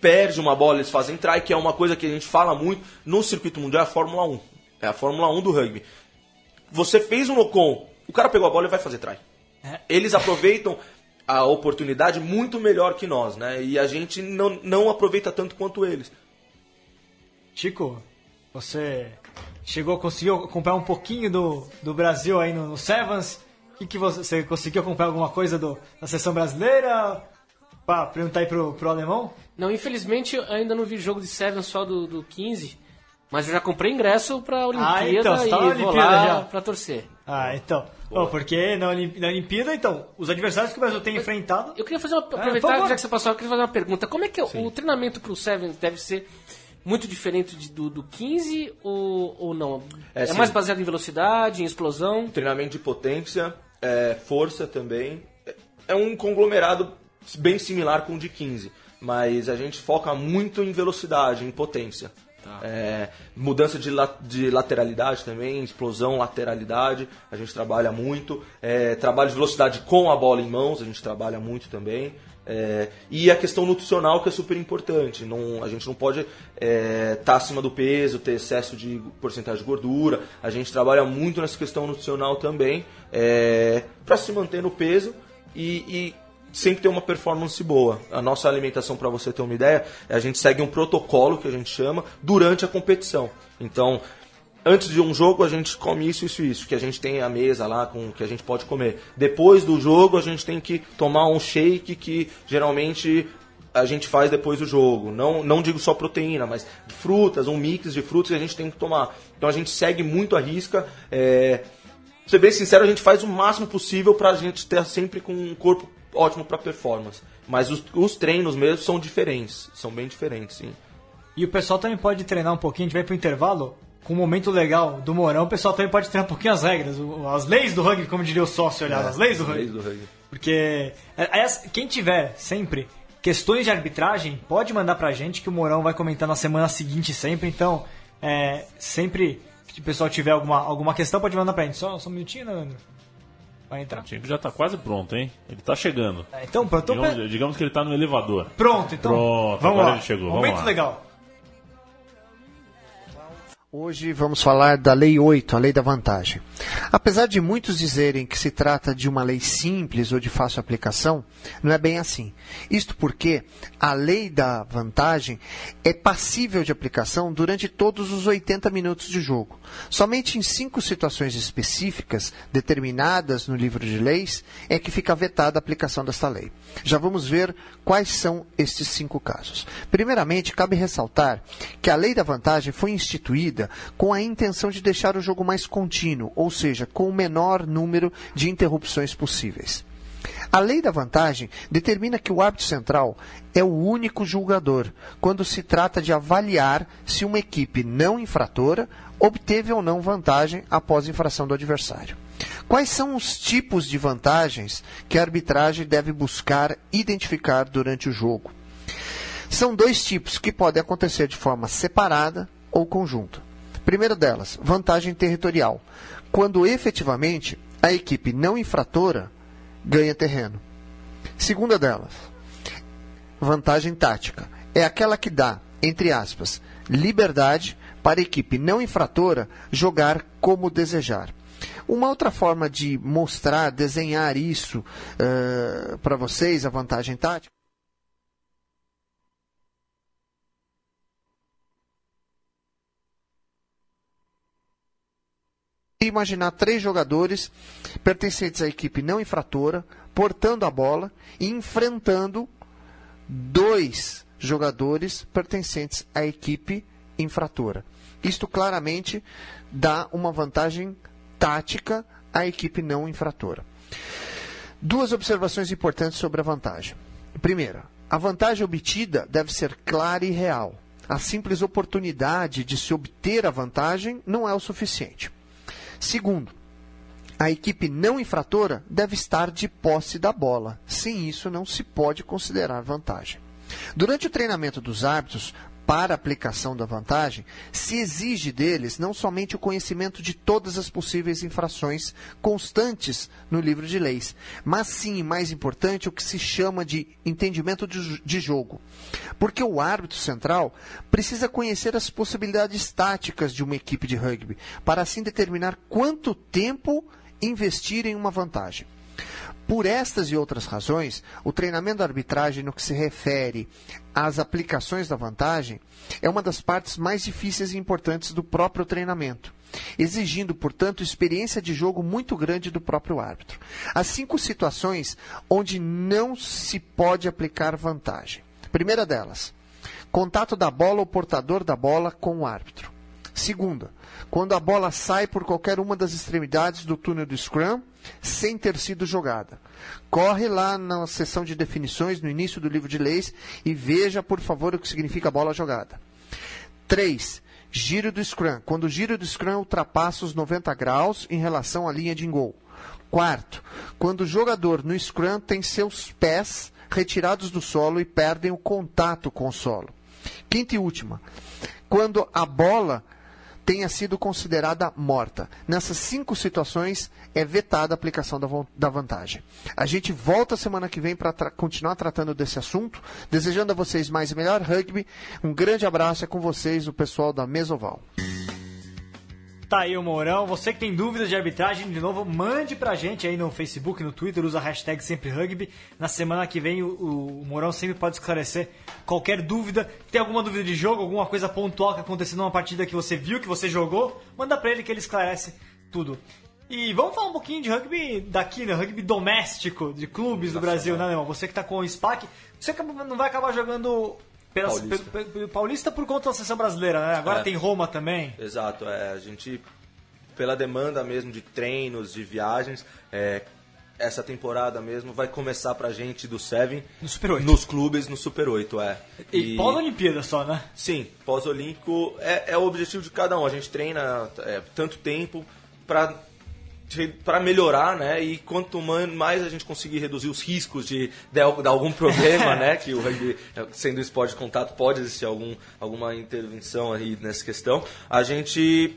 perde uma bola, eles fazem try, que é uma coisa que a gente fala muito no circuito mundial, é a Fórmula 1. É a Fórmula 1 do rugby. Você fez um locom, o cara pegou a bola e vai fazer try. Eles aproveitam a oportunidade muito melhor que nós, né? E a gente não, não aproveita tanto quanto eles.
Chico, você chegou, conseguiu acompanhar um pouquinho do, do Brasil aí no, no Sevens? O que, que você, você conseguiu acompanhar alguma coisa do, da seleção brasileira? Pra perguntar aí pro, pro alemão?
Não, infelizmente eu ainda não vi jogo de Seven só do, do 15, mas eu já comprei ingresso pra Olimpíada
Ah, então, você
e
tá na
vou
Olimpíada
lá
já.
pra torcer.
Ah, então. Bom, porque na, Olim- na Olimpíada, então, os adversários que o Brasil tem enfrentado.
Eu queria fazer uma,
por
aproveitar,
favor.
já que você passou, eu queria fazer uma pergunta. Como é que é o treinamento pro Seven deve ser muito diferente de- do, do 15 ou, ou não?
É,
É,
sim.
mais baseado em velocidade, em explosão?
treinamento de potência, é, força também. É- um conglomerado bem similar com o de 15, mas a gente foca muito em velocidade, em potência. É, mudança de, la- de lateralidade também, explosão, lateralidade, a gente trabalha muito. É, trabalho de velocidade com a bola em mãos, a gente trabalha muito também. É, e a questão nutricional que é super importante. Não, a gente não pode estar acima do peso, ter excesso de porcentagem de gordura. A gente trabalha muito nessa questão nutricional também para se manter no peso e, e sempre ter uma performance boa. A nossa alimentação, para você ter uma ideia, a gente segue um protocolo que a gente chama durante a competição. Então, antes de um jogo a gente come isso, isso, isso, que a gente tem a mesa lá com que a gente pode comer. Depois do jogo a gente tem que tomar um shake que geralmente a gente faz depois do jogo. Não, não digo só proteína, mas frutas, um mix de frutas que a gente tem que tomar. Então a gente segue muito a risca. É... Pra ser bem sincero, a gente faz o máximo possível pra gente ter sempre com um corpo ótimo para performance. Mas os, os treinos mesmo são diferentes, são bem diferentes, sim.
E o pessoal também pode treinar um pouquinho, a gente vai pro intervalo. Com um momento legal do Morão, o pessoal também pode treinar um pouquinho as regras, as leis do rugby, como diria o sócio olhar, as leis do rugby.
Leis do rugby.
Porque é, aliás, quem tiver sempre questões de arbitragem, pode mandar pra gente que o Morão vai comentar na semana seguinte sempre. Então, é, sempre que o pessoal tiver alguma, alguma questão, pode mandar pra gente. Só, só um minutinho, né, Leandro? Vai entrar.
O time já tá quase pronto, hein? Ele tá chegando.
É, Então, pronto. Então,
Digamos, digamos que ele tá no elevador.
Pronto, então.
Pronto,
vamos
agora
lá.
ele chegou, vamos
Momento
lá.
legal.
Hoje vamos falar da Lei 8, a Lei da Vantagem. Apesar de muitos dizerem que se trata de uma lei simples ou de fácil aplicação, não é bem assim. Isto porque a Lei da Vantagem é passível de aplicação durante todos os 80 minutos de jogo. Somente em cinco situações específicas, determinadas no livro de leis, é que fica vetada a aplicação desta lei. Já vamos ver quais são estes cinco casos. Primeiramente, cabe ressaltar que a Lei da Vantagem foi instituída com a intenção de deixar o jogo mais contínuo, ou seja, com o menor número de interrupções possíveis. A lei da vantagem determina que o árbitro central é o único julgador quando se trata de avaliar se uma equipe não infratora obteve ou não vantagem após infração do adversário. Quais são os tipos de vantagens que a arbitragem deve buscar identificar durante o jogo? São dois tipos que podem acontecer de forma separada ou conjunta. Primeiro delas, vantagem territorial, quando efetivamente a equipe não infratora ganha terreno. Segunda delas, vantagem tática, é aquela que dá, entre aspas, liberdade para a equipe não infratora jogar como desejar. Uma outra forma de mostrar, desenhar isso para vocês, a vantagem tática, imaginar três jogadores pertencentes à equipe não infratora, portando a bola e enfrentando dois jogadores pertencentes à equipe infratora. Isto claramente dá uma vantagem tática à equipe não infratora. Duas observações importantes sobre a vantagem. Primeira, a vantagem obtida deve ser clara e real. A simples oportunidade de se obter a vantagem não é o suficiente. Segundo, a equipe não infratora deve estar de posse da bola. Sem isso, não se pode considerar vantagem. Durante o treinamento dos árbitros, para aplicação da vantagem, se exige deles não somente o conhecimento de todas as possíveis infrações constantes no livro de leis, mas sim, mais importante, o que se chama de entendimento de, de jogo. Porque o árbitro central precisa conhecer as possibilidades táticas de uma equipe de rugby, para assim determinar quanto tempo investir em uma vantagem. Por estas e outras razões, o treinamento da arbitragem, no que se refere às aplicações da vantagem, é uma das partes mais difíceis e importantes do próprio treinamento, exigindo, portanto, experiência de jogo muito grande do próprio árbitro. Há cinco situações onde não se pode aplicar vantagem. Primeira delas, contato da bola ou portador da bola com o árbitro. Segunda, quando a bola sai por qualquer uma das extremidades do túnel do Scrum sem ter sido jogada. Corre lá na seção de definições, no início do livro de leis, e veja, por favor, o que significa bola jogada. 3. Giro do Scrum. Quando o giro do Scrum ultrapassa os 90 graus em relação à linha de gol. Quarto, quando o jogador no Scrum tem seus pés retirados do solo e perdem o contato com o solo. Quinta e última, quando a bola tenha sido considerada morta. Nessas cinco situações, é vetada a aplicação da, da vantagem. A gente volta semana que vem para tra continuar tratando desse assunto, desejando a vocês mais e melhor rugby. Um grande abraço, é com vocês, o pessoal da Mesoval.
Tá aí o Mourão. Você que tem dúvidas de arbitragem, de novo, mande pra gente aí no Facebook, no Twitter, usa a hashtag sempre rugby. Na semana que vem o, o Mourão sempre pode esclarecer qualquer dúvida. Tem alguma dúvida de jogo, alguma coisa pontual que aconteceu numa partida que você viu, que você jogou, manda pra ele que ele esclarece tudo. E vamos falar um pouquinho de rugby daqui, né? Rugby doméstico, de clubes do Brasil, né, Leão? Você que tá com o SPAC, você não vai acabar jogando pela, Paulista. Pelo, pelo, Paulista por conta da seleção brasileira, né? Agora é. tem Roma também.
Exato, é, a gente, pela demanda mesmo de treinos, de viagens, é, essa temporada mesmo vai começar pra gente do Seven.
No Super 8.
Nos clubes, no Super 8, é.
E, e pós-Olimpíada só, né?
Sim, pós-olímpico é, é o objetivo de cada um. A gente treina é, tanto tempo pra para melhorar, né? E quanto mais a gente conseguir reduzir os riscos de dar algum problema, né? Que o rugby, sendo esporte de contato, pode existir algum, alguma intervenção aí nessa questão, a gente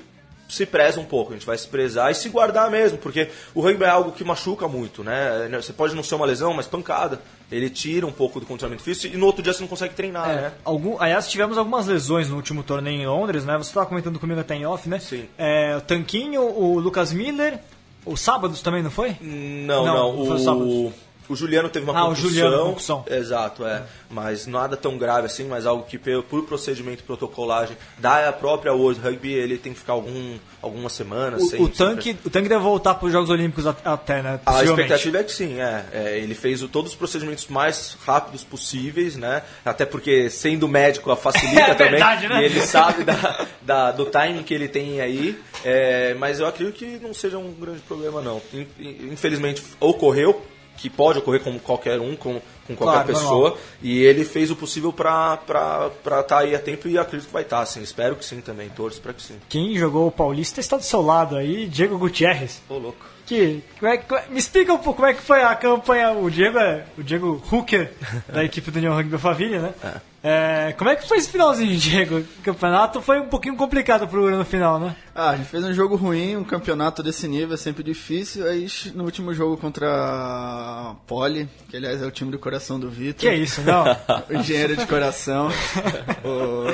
se preza um pouco, a gente vai se prezar e se guardar mesmo, porque o rugby é algo que machuca muito, né? Você pode não ser uma lesão, mas pancada. Ele tira um pouco do condicionamento físico e no outro dia você não consegue treinar, é, né?
Algum, aliás, tivemos algumas lesões no último torneio em Londres, né? Você estava comentando comigo até em off, né?
Sim.
É, o Tanquinho, o Lucas Miller, os sábados também, não foi?
Não, não. não. O, o Juliano teve uma
ah,
concussão.
o Juliano, concussão.
Exato, é. Mas nada tão grave assim, mas algo que por procedimento protocolagem da própria World Rugby, ele tem que ficar algum, algumas semanas
o,
sem...
O tanque, o tanque deve voltar para os Jogos Olímpicos até, né?
A expectativa é que sim, é. é ele fez o, todos os procedimentos mais rápidos possíveis, né? Até porque, sendo médico, facilita é também.
Verdade, né?
E ele sabe da, da, do timing que ele tem aí. É, mas eu acredito que não seja um grande problema, não. Infelizmente, ocorreu, que pode ocorrer com qualquer um, com, com qualquer claro, pessoa. Normal. E ele fez o possível para estar tá aí a tempo e acredito que vai estar, tá, sim. Espero que sim também, torço para que sim.
Quem jogou o Paulista está do seu lado aí, Diego Gutierrez.
Ô, louco.
Que, como é, como é, me explica um pouco como é que foi a campanha. O Diego é o Diego Hooker da equipe do União Rugby Família, né? É. É, como é que foi esse finalzinho, Diego? O campeonato foi um pouquinho complicado pro Ura no final, né?
Ah, a gente fez um jogo ruim, um campeonato desse nível é sempre difícil. Aí no último jogo contra a Poli, que aliás é o time do coração do Vitor.
Que é isso, não?
o engenheiro de coração. o...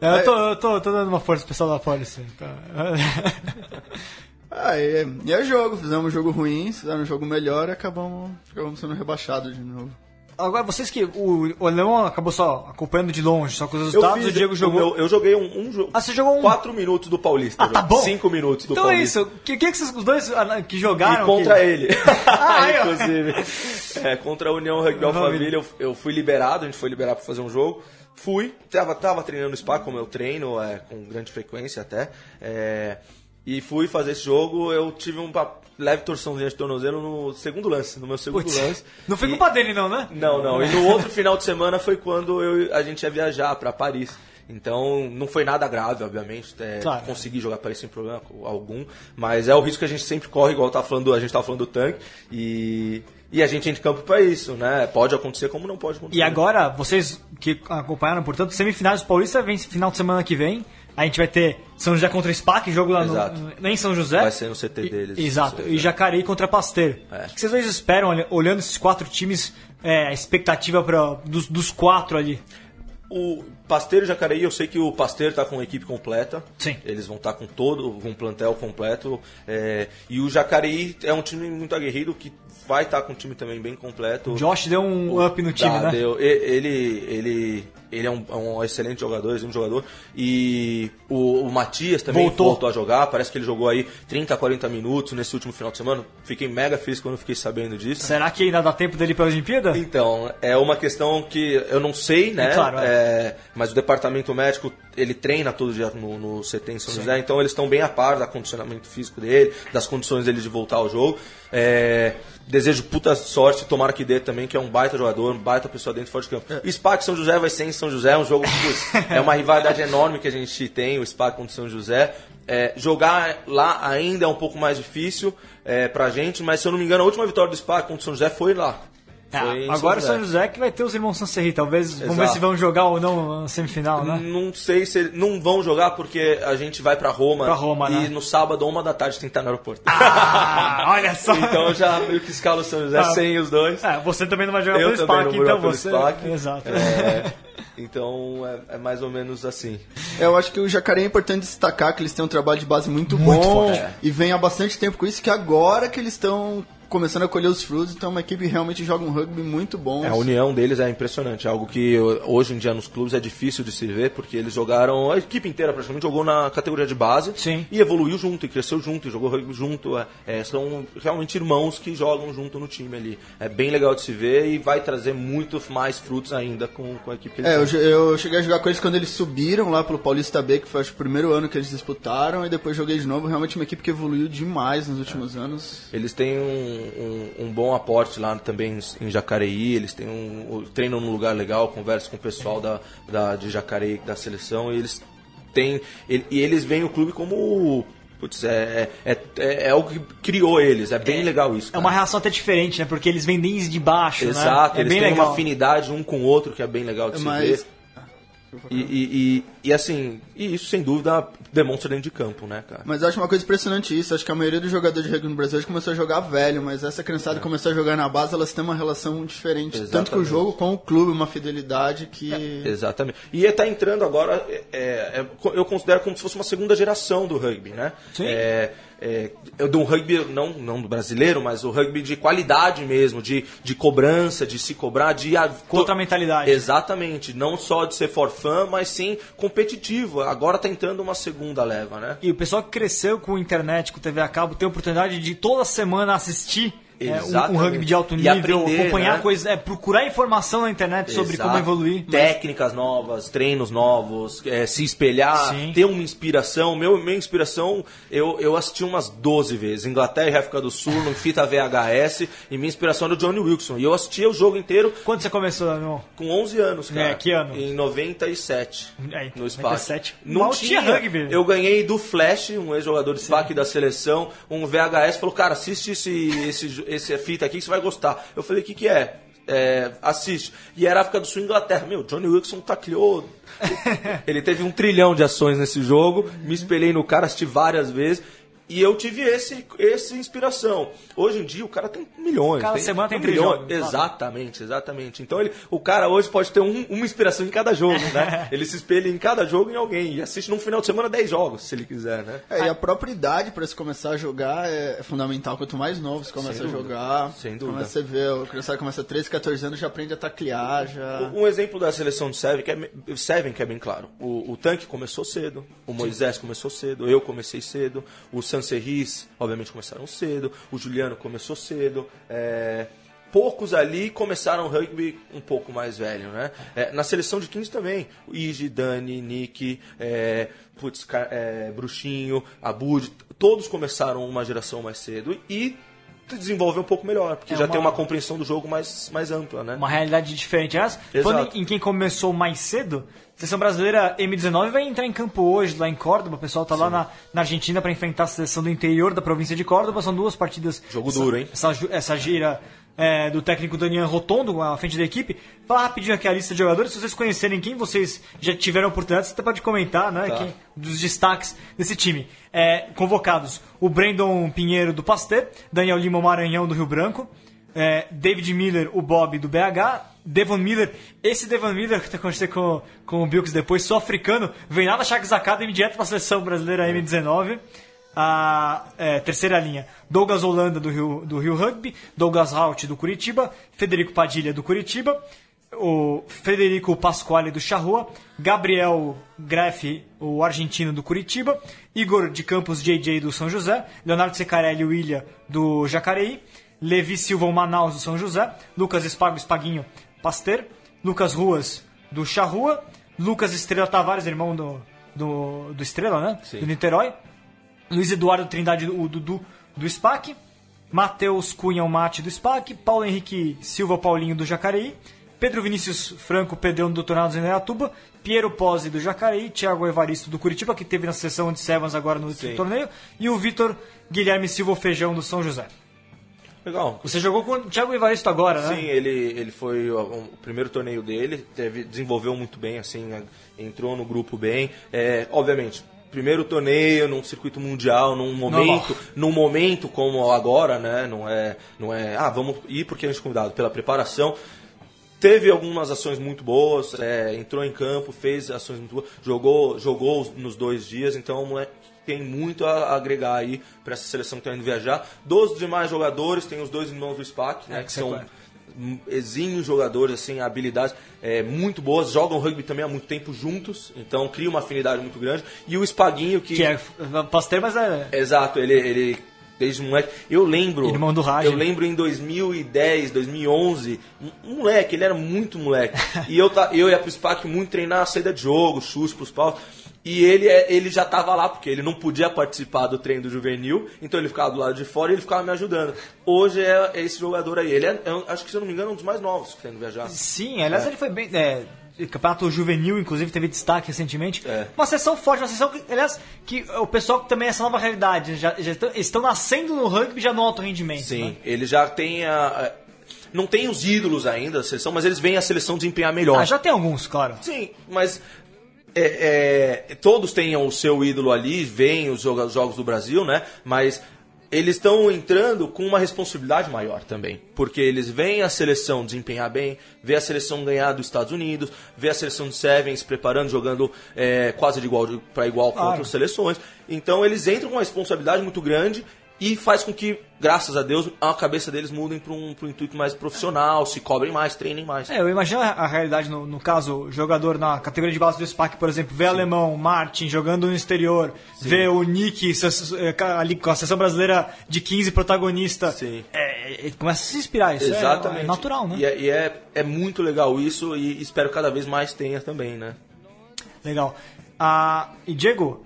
É, eu, tô, eu tô, tô, dando uma força pro pessoal da Poli, sim.
Ah, e, e é jogo, fizemos um jogo ruim, fizemos um jogo melhor e acabamos, acabamos sendo rebaixados de novo.
Agora, vocês que. O, Leão acabou só acompanhando de longe, só com os resultados, fiz, o Diego jogou.
Eu, eu joguei um, um jogo.
Ah, você jogou um.
Quatro minutos do Paulista.
Ah, tá bom.
Cinco minutos do
então
Paulista.
Então é isso. O que, que, que vocês, os dois ah, que jogaram?
E contra
que...
ele. ah, Inclusive. É, contra a União Rugby Família, eu, eu fui liberado, a gente foi liberado para fazer um jogo. Fui, tava, tava treinando no SPA, como eu treino, é, com grande frequência até. É, e fui fazer esse jogo, eu tive um leve torçãozinha de tornozelo no segundo lance, no meu segundo lance.
Não foi e... culpa dele não, né?
Não, não. E no outro final de semana foi quando eu, a gente ia viajar para Paris. Então, não foi nada grave, obviamente. É, claro. Consegui jogar Paris sem problema algum. Mas é o risco que a gente sempre corre, igual tá falando, a gente estava falando do tanque. E E a gente entra em campo para isso, né? Pode acontecer como não pode acontecer.
E agora, vocês que acompanharam, portanto, semifinais do Paulista vem final de semana que vem. A gente vai ter São José contra SPAC, jogo lá
Exato.
no, em São José.
Vai ser no CT
E-
deles.
exato. E. Jacareí contra Pasteur.
É.
O que vocês dois esperam, olha- olhando esses quatro times, é, a expectativa pra, dos, dos quatro ali?
O Pasteiro e Jacareí, eu sei que o Pasteiro tá com a equipe completa.
Sim.
Eles vão estar com todo, com um plantel completo. é, e o Jacareí é um time muito aguerrido que vai estar com um time também bem completo.
O Josh deu um up no time,
Tá,
né?
deu. Ele, ele, ele é um, é um excelente jogador, excelente jogador. E o, o Matias também
Voltou.
voltou. a jogar. Parece que ele jogou aí 30, 40 minutos nesse último final de semana. Fiquei mega feliz quando fiquei sabendo disso.
Será que ainda dá tempo dele pra Olimpíada?
Então, é uma questão que eu não sei, né?
Claro, é.
É, mas o departamento médico, ele treina todo dia no, no CT em São José, então eles estão bem a par do condicionamento físico dele, das condições dele de voltar ao jogo. É, desejo puta sorte, tomara que dê também, que é um baita jogador, um baita pessoa dentro e fora de campo.
É.
O SPAC São José vai ser em São José, é um jogo que é uma rivalidade enorme que a gente tem, o SPAC contra o São José. É, jogar lá ainda é um pouco mais difícil é, pra gente, mas se eu não me engano, a última vitória do SPAC contra o São José foi lá.
É, agora o São José que vai ter os irmãos Sancerri. Talvez, vamos ver
Exato.
se vão jogar ou não na semifinal, né?
Não sei se não vão jogar porque a gente vai pra Roma,
Pra Roma,
e
né?
no sábado, uma da tarde, tem que estar no aeroporto.
Ah, olha só!
então já meio que escala o São José
Ah.
sem os dois.
É, você também não vai jogar
Eu
pelo
também
SPAC,
não vou
então você.
SPAC.
Exato.
É, então é, é mais ou menos assim.
Eu acho que o Jacaré é importante destacar que eles têm um trabalho de base muito,
Muito
bom
forte.
É.
e vem há bastante tempo com isso, que agora que eles estão começando a colher os frutos, então é uma equipe que realmente joga um rugby muito bom.
É, a união deles é impressionante, é algo que hoje em dia nos clubes é difícil de se ver, porque eles jogaram, a equipe inteira praticamente jogou na categoria de base
Sim.
e evoluiu junto, e cresceu junto, e jogou rugby junto. é, é, são realmente irmãos que jogam junto no time ali. É bem legal de se ver e vai trazer muito mais frutos ainda com, com a equipe
É, eu, eu cheguei a jogar com eles quando eles subiram lá pelo Paulista B, que foi acho, o primeiro ano que eles disputaram, e depois joguei de novo. Realmente uma equipe que evoluiu demais nos últimos anos.
Eles têm um, um, um bom aporte lá também em Jacareí, eles têm um, treinam num lugar legal, conversam com o pessoal da, da, de Jacareí, da seleção, e eles têm. E, e eles veem o clube como. Putz, é, é, é, é algo que criou eles, é bem legal isso.
É
cara.
uma reação até diferente, né? Porque eles vêm desde de baixo,
Exato,
né? É
eles
bem
têm
legal.
uma afinidade um com o outro que é bem legal de se
Mas-
ver. E, e, e, e assim, e isso sem dúvida demonstra dentro de campo, né, cara?
Mas eu acho uma coisa impressionante isso. Acho que a maioria dos jogadores de rugby no Brasil começou a jogar velho, mas essa criançada começou a jogar na base, elas têm uma relação diferente, tanto com o
Exatamente.
jogo como o clube, uma fidelidade que.
Exatamente. E está entrando agora, é, é, eu considero como se fosse uma segunda geração do rugby, né?
Sim.
É, do rugby, não, não do brasileiro, mas o rugby de qualidade mesmo, de, de cobrança, de se cobrar, de...
outra mentalidade.
Exatamente. Não só de ser for fun, mas sim competitivo. Agora tá entrando uma segunda leva, né?
E o pessoal que cresceu com internet, com TV a cabo, tem a oportunidade de toda semana assistir é, um, um rugby de alto
E
nível,
aprender,
acompanhar
né?
coisas, é, procurar informação na internet sobre
Exato.
como evoluir.
Técnicas novas, treinos novos, é, se espelhar,
Sim.
ter uma inspiração. Meu, minha inspiração, eu, eu assisti umas 12 vezes. Inglaterra e África do Sul, no fita VHS, e minha inspiração era o Johnny Wilson. E eu assistia o jogo inteiro
Quando você começou, meu?
com 11 anos, cara.
É, que ano?
Em 97.
É,
no SPAC.
97.
Não
Mal
tinha.
tinha rugby.
Eu ganhei do Flash, um ex-jogador de SPAC da seleção, um VHS, falou, cara, assiste esse, esse, esse fita aqui que você vai gostar. Eu falei, o que que é? É, assiste. E era África do Sul Inglaterra. Meu, Johnny Wilson tacleou. Ele teve um trilhão de ações nesse jogo. Me espelhei no cara, assisti várias vezes. E eu tive esse, essa inspiração. Hoje em dia o cara tem milhões.
Cada
tem,
semana tem
um
três
milhão.
jogos.
Exatamente, exatamente. Então ele, o cara hoje pode ter um- uma inspiração em cada jogo, né? ele se espelha em cada jogo em alguém. E assiste num final de semana 10 jogos, se ele quiser, né?
É, e a própria idade para se começar a jogar é fundamental. Quanto mais novo você começa
Sem
a jogar,
Sem dúvida.
começa a ver, o criançado começa a 13, 14 anos, já aprende a taclear, já...
Um exemplo da seleção de Seven que é, Seven, que é bem claro. O, o Tanque começou cedo, o Moisés começou cedo, eu comecei cedo, o Sancerris, obviamente, começaram cedo, o Juliano começou cedo. é, poucos ali começaram o rugby um pouco mais velho, né? É, na seleção de 15 também, o Igi, Dani, Nick, é, putz, é, Bruxinho, Abud, todos começaram uma geração mais cedo e desenvolver um pouco melhor, porque
É
já
uma-
tem uma compreensão do jogo mais, mais ampla, né?
Uma realidade diferente. Aliás, falando em quem começou mais cedo, a seleção brasileira M19 vai entrar em campo hoje, lá em Córdoba. O pessoal tá lá na, na Argentina para enfrentar a seleção do interior da província de Córdoba. São duas partidas.
Jogo
essa-
duro, hein?
Essa, essa gira é, do técnico Daniel Rotondo à frente da equipe. Fala rapidinho aqui a lista de jogadores, se vocês conhecerem quem vocês já tiveram oportunidade, você até pode comentar, né?
Tá.
Quem, dos destaques desse time. É, convocados: o Brandon Pinheiro do Pasteur, Daniel Lima Maranhão do Rio Branco, é, David Miller, o Bob do BH, Devon Miller, esse Devon Miller que aconteceu com, com o Bilks depois, sul africano, vem lá da Sharks Academy direto para a seleção brasileira M19. A é, terceira linha, Douglas Holanda do Rio, do Rio Rugby, Douglas Haut do Curitiba, Federico Padilha do Curitiba, o Federico Pasquale do Charrua, Gabriel Greff, o argentino do Curitiba, Igor de Campos JJ do São José, Leonardo Secarelli William do Jacareí, Levi Silva Manaus do São José, Lucas Espago Espaguinho Pasteur, Lucas Ruas do Charrua, Lucas Estrela Tavares, irmão do, do, do Estrela, né?
Sim.
Do Niterói, Luiz Eduardo Trindade, o Dudu do SPAC, Matheus Cunha, o Mate do SPAC, Paulo Henrique Silva Paulinho do Jacareí, Pedro Vinícius Franco Pedrão do Tornados em Neatuba, Piero Pose do Jacareí, Thiago Evaristo do Curitiba, que teve na sessão de Sevens agora no último torneio, e o Vitor Guilherme Silva Feijão do São José.
Legal.
Você jogou com o Thiago Evaristo agora, né?
Sim, ele, ele foi o, primeiro torneio dele, teve, desenvolveu muito bem, assim, entrou no grupo bem. É, obviamente, primeiro torneio num circuito mundial, num momento, num momento como agora, né? Não é, não é, ah, vamos ir porque a gente é convidado pela preparação. Teve algumas ações muito boas, é, entrou em campo, fez ações muito boas, jogou, jogou os- nos dois dias, então o moleque tem muito a agregar aí para essa seleção que está indo viajar. Dos demais jogadores, tem os dois irmãos do SPAC, né,
É, que
que são
conhece.
hum, exímios jogadores, assim, habilidades é, muito boas, jogam rugby também há muito tempo juntos, então cria uma afinidade muito grande. E o Spaguinho, que.
Que é Pasteur, mas é...
Exato, ele, ele desde moleque. Eu lembro.
Irmão do Raj.
Eu lembro em 2010, 2011, um moleque, ele era muito moleque. e eu, eu ia pro SPAC muito treinar a saída de jogo, chute pros paus. E ele, é- ele já tava lá, porque ele não podia participar do treino do juvenil, então ele ficava do lado de fora e ele ficava me ajudando. Hoje é, é esse jogador aí. Ele é, é acho que se eu não me engano, é um dos mais novos que tem no viajar.
Sim, aliás, ele foi bem. Campeonato juvenil, inclusive, teve destaque recentemente.
É.
Uma sessão forte, uma sessão que, aliás, que o pessoal que também é essa nova realidade, já, já estão, estão nascendo no rugby já no alto rendimento.
Sim,
né?
ele já tem a. a- Não tem os ídolos ainda da seleção, mas eles veem a seleção desempenhar melhor.
Ah, já tem alguns, claro.
Sim, mas é, é, todos tenham o seu ídolo ali, veem os jogos do Brasil, né? Mas eles estão entrando com uma responsabilidade maior também. Porque eles veem a seleção desempenhar bem, vê a seleção ganhar dos Estados Unidos, vê a seleção de Sevens preparando, jogando é, quase de igual para igual
Claro.
contra as seleções. Então eles entram com uma responsabilidade muito grande e faz com que, graças a Deus, a cabeça deles mudem para um, pra um intuito mais profissional, se cobrem mais, treinem mais.
É, eu imagino a, realidade, no, no caso, jogador na categoria de base do SPAC, por exemplo, vê alemão, Martin jogando no exterior, vê o Nick eh, ali com a seleção brasileira de 15 protagonista.
Sim.
É, ele começa a se inspirar, isso é-
Exatamente.
é natural, né?
E, é, e é, é muito legal isso e espero que cada vez mais tenha também, né?
Legal. Ah, e Diego,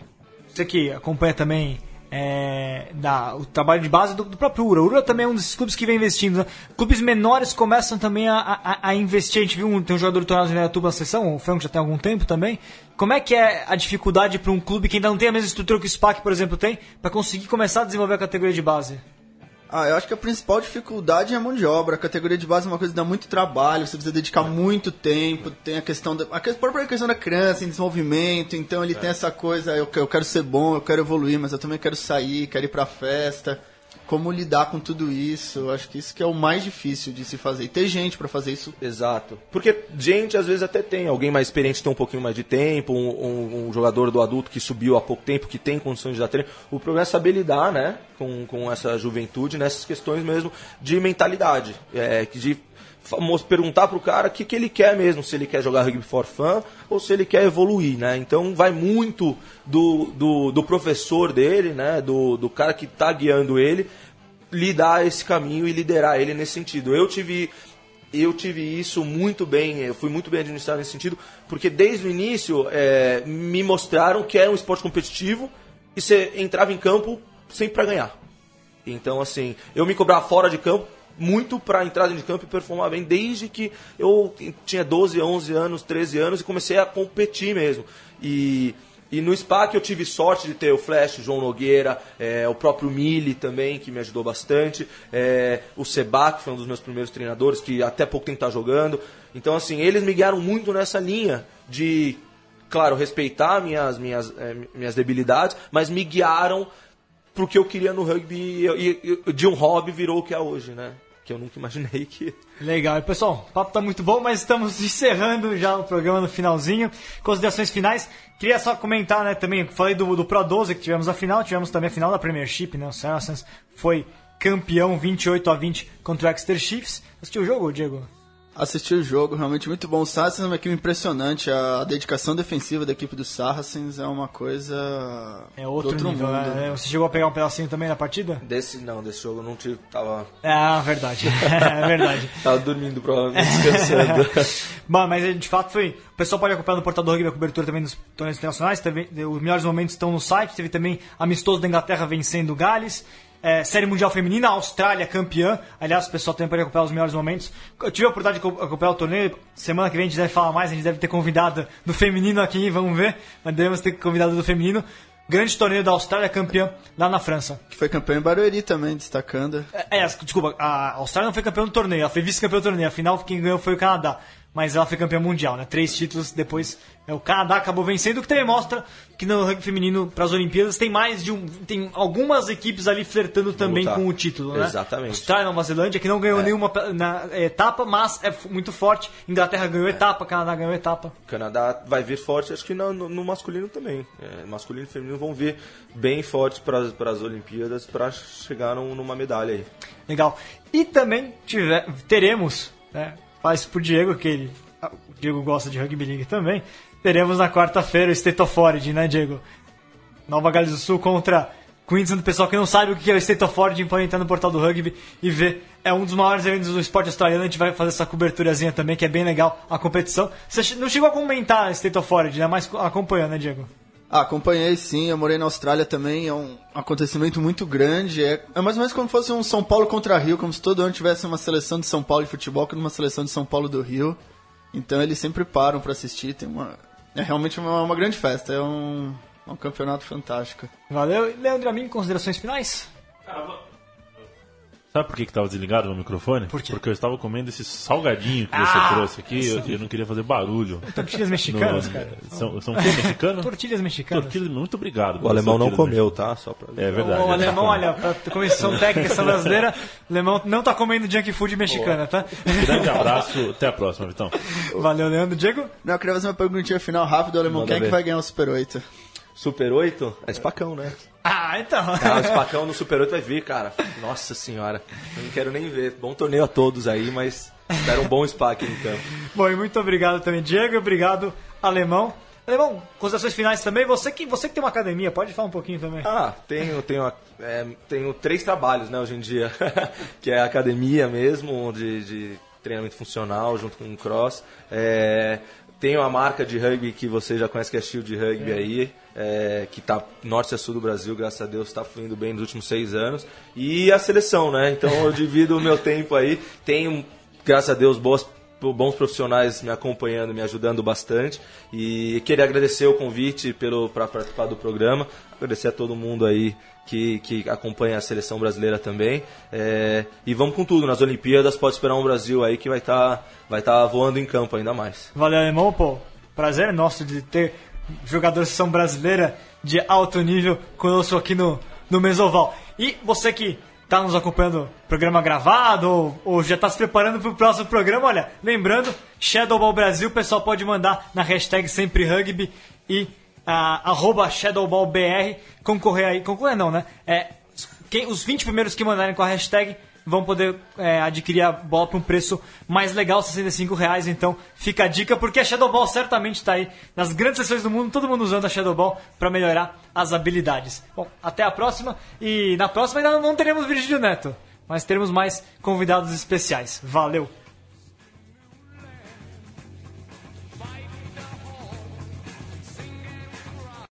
você que acompanha também é, da, o trabalho de base do, do próprio Ura. O Ura também é um desses clubes que vem investindo. né? Clubes menores começam também a, a, a investir. A gente viu um, tem um jogador do Tornado de Neatuba na sessão, o Franco já tem algum tempo também. Como é que é a dificuldade para um clube que ainda não tem a mesma estrutura que o SPAC, por exemplo, tem, para conseguir começar a desenvolver a categoria de base?
Ah, eu acho que a principal dificuldade é a mão de obra. A categoria de base é uma coisa que dá muito trabalho, você precisa dedicar muito tempo. Tem a questão da. A própria questão da criança em desenvolvimento, então ele tem essa coisa, eu, eu quero ser bom, eu quero evoluir, mas eu também quero sair, quero ir pra festa. Como lidar com tudo isso? Eu acho que isso que é o mais difícil de se fazer. E ter gente pra fazer isso.
Exato. Porque gente às vezes até tem, alguém mais experiente tem um pouquinho mais de tempo, um, um- um jogador do adulto que subiu há pouco tempo, que tem condições de dar treino. O problema é saber lidar, né, com, com essa juventude, nessas questões mesmo de mentalidade. É, de perguntar pro cara o que, que ele quer mesmo, se ele quer jogar rugby for fun ou se ele quer evoluir, né? Então vai muito do, do, do professor dele, né, do, do cara que tá guiando ele, lhe dar esse caminho e liderar ele nesse sentido. Eu tive eu tive isso muito bem, eu fui muito bem administrado nesse sentido, porque desde o início é, me mostraram que era um esporte competitivo e você entrava em campo sempre para ganhar. Então, assim, eu me cobrava fora de campo muito para entrar dentro de campo e performar bem desde que eu tinha 12, 11 anos, 13 anos e comecei a competir mesmo. E E no SPAC eu tive sorte de ter o Flash, o João Nogueira, é, o próprio Mili também, que me ajudou bastante. É, o Seba, que foi um dos meus primeiros treinadores, que até pouco tempo está jogando. Então, assim, eles me guiaram muito nessa linha de, claro, respeitar minhas, minhas, é, minhas debilidades, mas me guiaram pro que eu queria no rugby e, e de um hobby virou o que é hoje, né? Que eu nunca imaginei que.
Legal. E pessoal, o papo tá muito bom, mas estamos encerrando já o programa no finalzinho. Considerações finais. Queria só comentar, né, também, falei do, do Pro 12 que tivemos a final, tivemos também a final da Premiership, né? O Saracens foi campeão 28 a 20 contra o Exeter Chiefs. Assistiu o jogo, Diego?
Assisti o jogo, realmente muito bom. O Saracens é uma equipe impressionante. A dedicação defensiva da equipe do Saracens é uma coisa.
É outro,
do outro
nível,
mundo.
né? Você chegou a pegar um pedacinho também da partida?
Desse não, desse jogo eu não tive. Tava,
É, verdade. é verdade.
tava dormindo, provavelmente descansando.
Bom, mas de fato foi. O pessoal pode acompanhar no portal do rugby a cobertura também dos torneios internacionais. Teve, os melhores momentos estão no site. Teve também amistoso da Inglaterra vencendo o Gales. É, série Mundial Feminina, Austrália campeã. Aliás, o pessoal também pode acompanhar os melhores momentos. Eu tive a oportunidade de co- acompanhar o torneio. Semana que vem a gente deve falar mais. A gente deve ter convidado do feminino aqui, vamos ver. Mas devemos ter convidado do feminino. Grande torneio da Austrália campeã lá na França.
Que foi campeão em Barueri também, destacando.
É, é, desculpa, a Austrália não foi campeã do torneio, ela foi vice-campeã do torneio. Afinal, quem ganhou foi o Canadá. Mas ela foi campeã mundial, né? Três títulos depois. É, o Canadá acabou vencendo, o que também mostra que no rugby feminino para as Olimpíadas tem mais de um. Tem algumas equipes ali flertando também
lutar.
com o título, né?
Exatamente.
Austrália, Nova Zelândia, que não ganhou nenhuma pe- na é, etapa, mas é muito forte. Inglaterra ganhou etapa, Canadá ganhou etapa.
O Canadá vai vir forte, acho que no, no- no masculino também. É, masculino e feminino vão vir bem fortes para as Olimpíadas para chegar num- numa medalha aí.
Legal. E também tiver, teremos, né? Faz pro Diego, que ele, ah, o Diego gosta de rugby league também. Teremos na quarta-feira o State of Origin, né, Diego? Nova Gales do Sul contra Queensland. O pessoal que não sabe o que é o State of Origin pode entrar no portal do rugby e ver. É um dos maiores eventos do esporte australiano. A gente vai fazer essa coberturazinha também, que é bem legal a competição. Você não chegou a comentar State of Origin, né? Mas acompanhando, né, Diego?
Ah, acompanhei sim, eu morei na Austrália também, é um acontecimento muito grande. É, é mais ou menos como se fosse um São Paulo contra Rio, como se todo ano tivesse uma seleção de São Paulo de futebol contra uma seleção de São Paulo do Rio. Então eles sempre param para assistir, tem uma. É realmente uma, uma grande festa, é um, um campeonato fantástico.
Valeu. Leandro Amin, considerações finais?
Sabe por que, que tava desligado meu microfone?
Por quê?
Porque eu estava comendo esse salgadinho que
Ah,
você trouxe aqui e eu, eu não queria fazer barulho.
Tortilhas mexicanas,
No-
cara.
São, são o quê? Mexicano?
Tortilhas mexicanas.
Tortilhas, muito obrigado.
O alemão não comeu, tá? Só pra...
É verdade.
O
é.
alemão, olha, pra comissão técnica brasileira, o alemão não tá comendo junk food mexicana, tá?
Grande abraço, até a próxima, Vitão.
Valeu, Leandro. Diego?
Não, eu queria fazer uma perguntinha final rápido, alemão.
Manda
Quem é que vai ganhar o Super 8?
Super 8? É espacão, né?
Ah, então.
Ah, o espacão no Super 8 vai vir, cara. Nossa senhora. Eu não quero nem ver. Bom torneio a todos aí, mas espero um bom SPAC no campo.
Bom, e muito obrigado também, Diego. Obrigado, Alemão. Alemão, considerações finais também. Você que, você que tem uma academia, pode falar um pouquinho também.
Ah, tenho, tenho, é, tenho três trabalhos, né, hoje em dia. que é a academia mesmo, de, de treinamento funcional, junto com o cross. É, tenho a marca de rugby que você já conhece, que é Shield Rugby aí, é, que tá norte a sul do Brasil, graças a Deus, está fluindo bem nos últimos seis anos. E a seleção, né? Então eu divido o meu tempo aí. Tenho, graças a Deus, boas bons profissionais me acompanhando, me ajudando bastante. E queria agradecer o convite para participar do programa. Agradecer a todo mundo aí que, que acompanha a seleção brasileira também. É, e vamos com tudo. Nas Olimpíadas pode esperar um Brasil aí que vai estar vai tá voando em campo ainda mais.
Valeu, Alemão. Pô, prazer é nosso de ter jogador de seleção brasileira de alto nível conosco aqui no, no Mesoval. E você que está nos acompanhando programa gravado ou, ou já está se preparando para o próximo programa, olha, lembrando, Shadowball Brasil, o pessoal pode mandar na hashtag sempre rugby e arroba ShadowballBR concorrer aí, concorrer não, né? É, quem, os 20 primeiros que mandarem com a hashtag vão poder é, adquirir a bola por um preço mais legal, 65 reais. Então fica a dica, porque a Shadow Ball certamente está aí nas grandes sessões do mundo, todo mundo usando a Shadow Ball para melhorar as habilidades. Bom, até a próxima. E na próxima ainda não teremos Virgílio Neto, mas teremos mais convidados especiais. Valeu!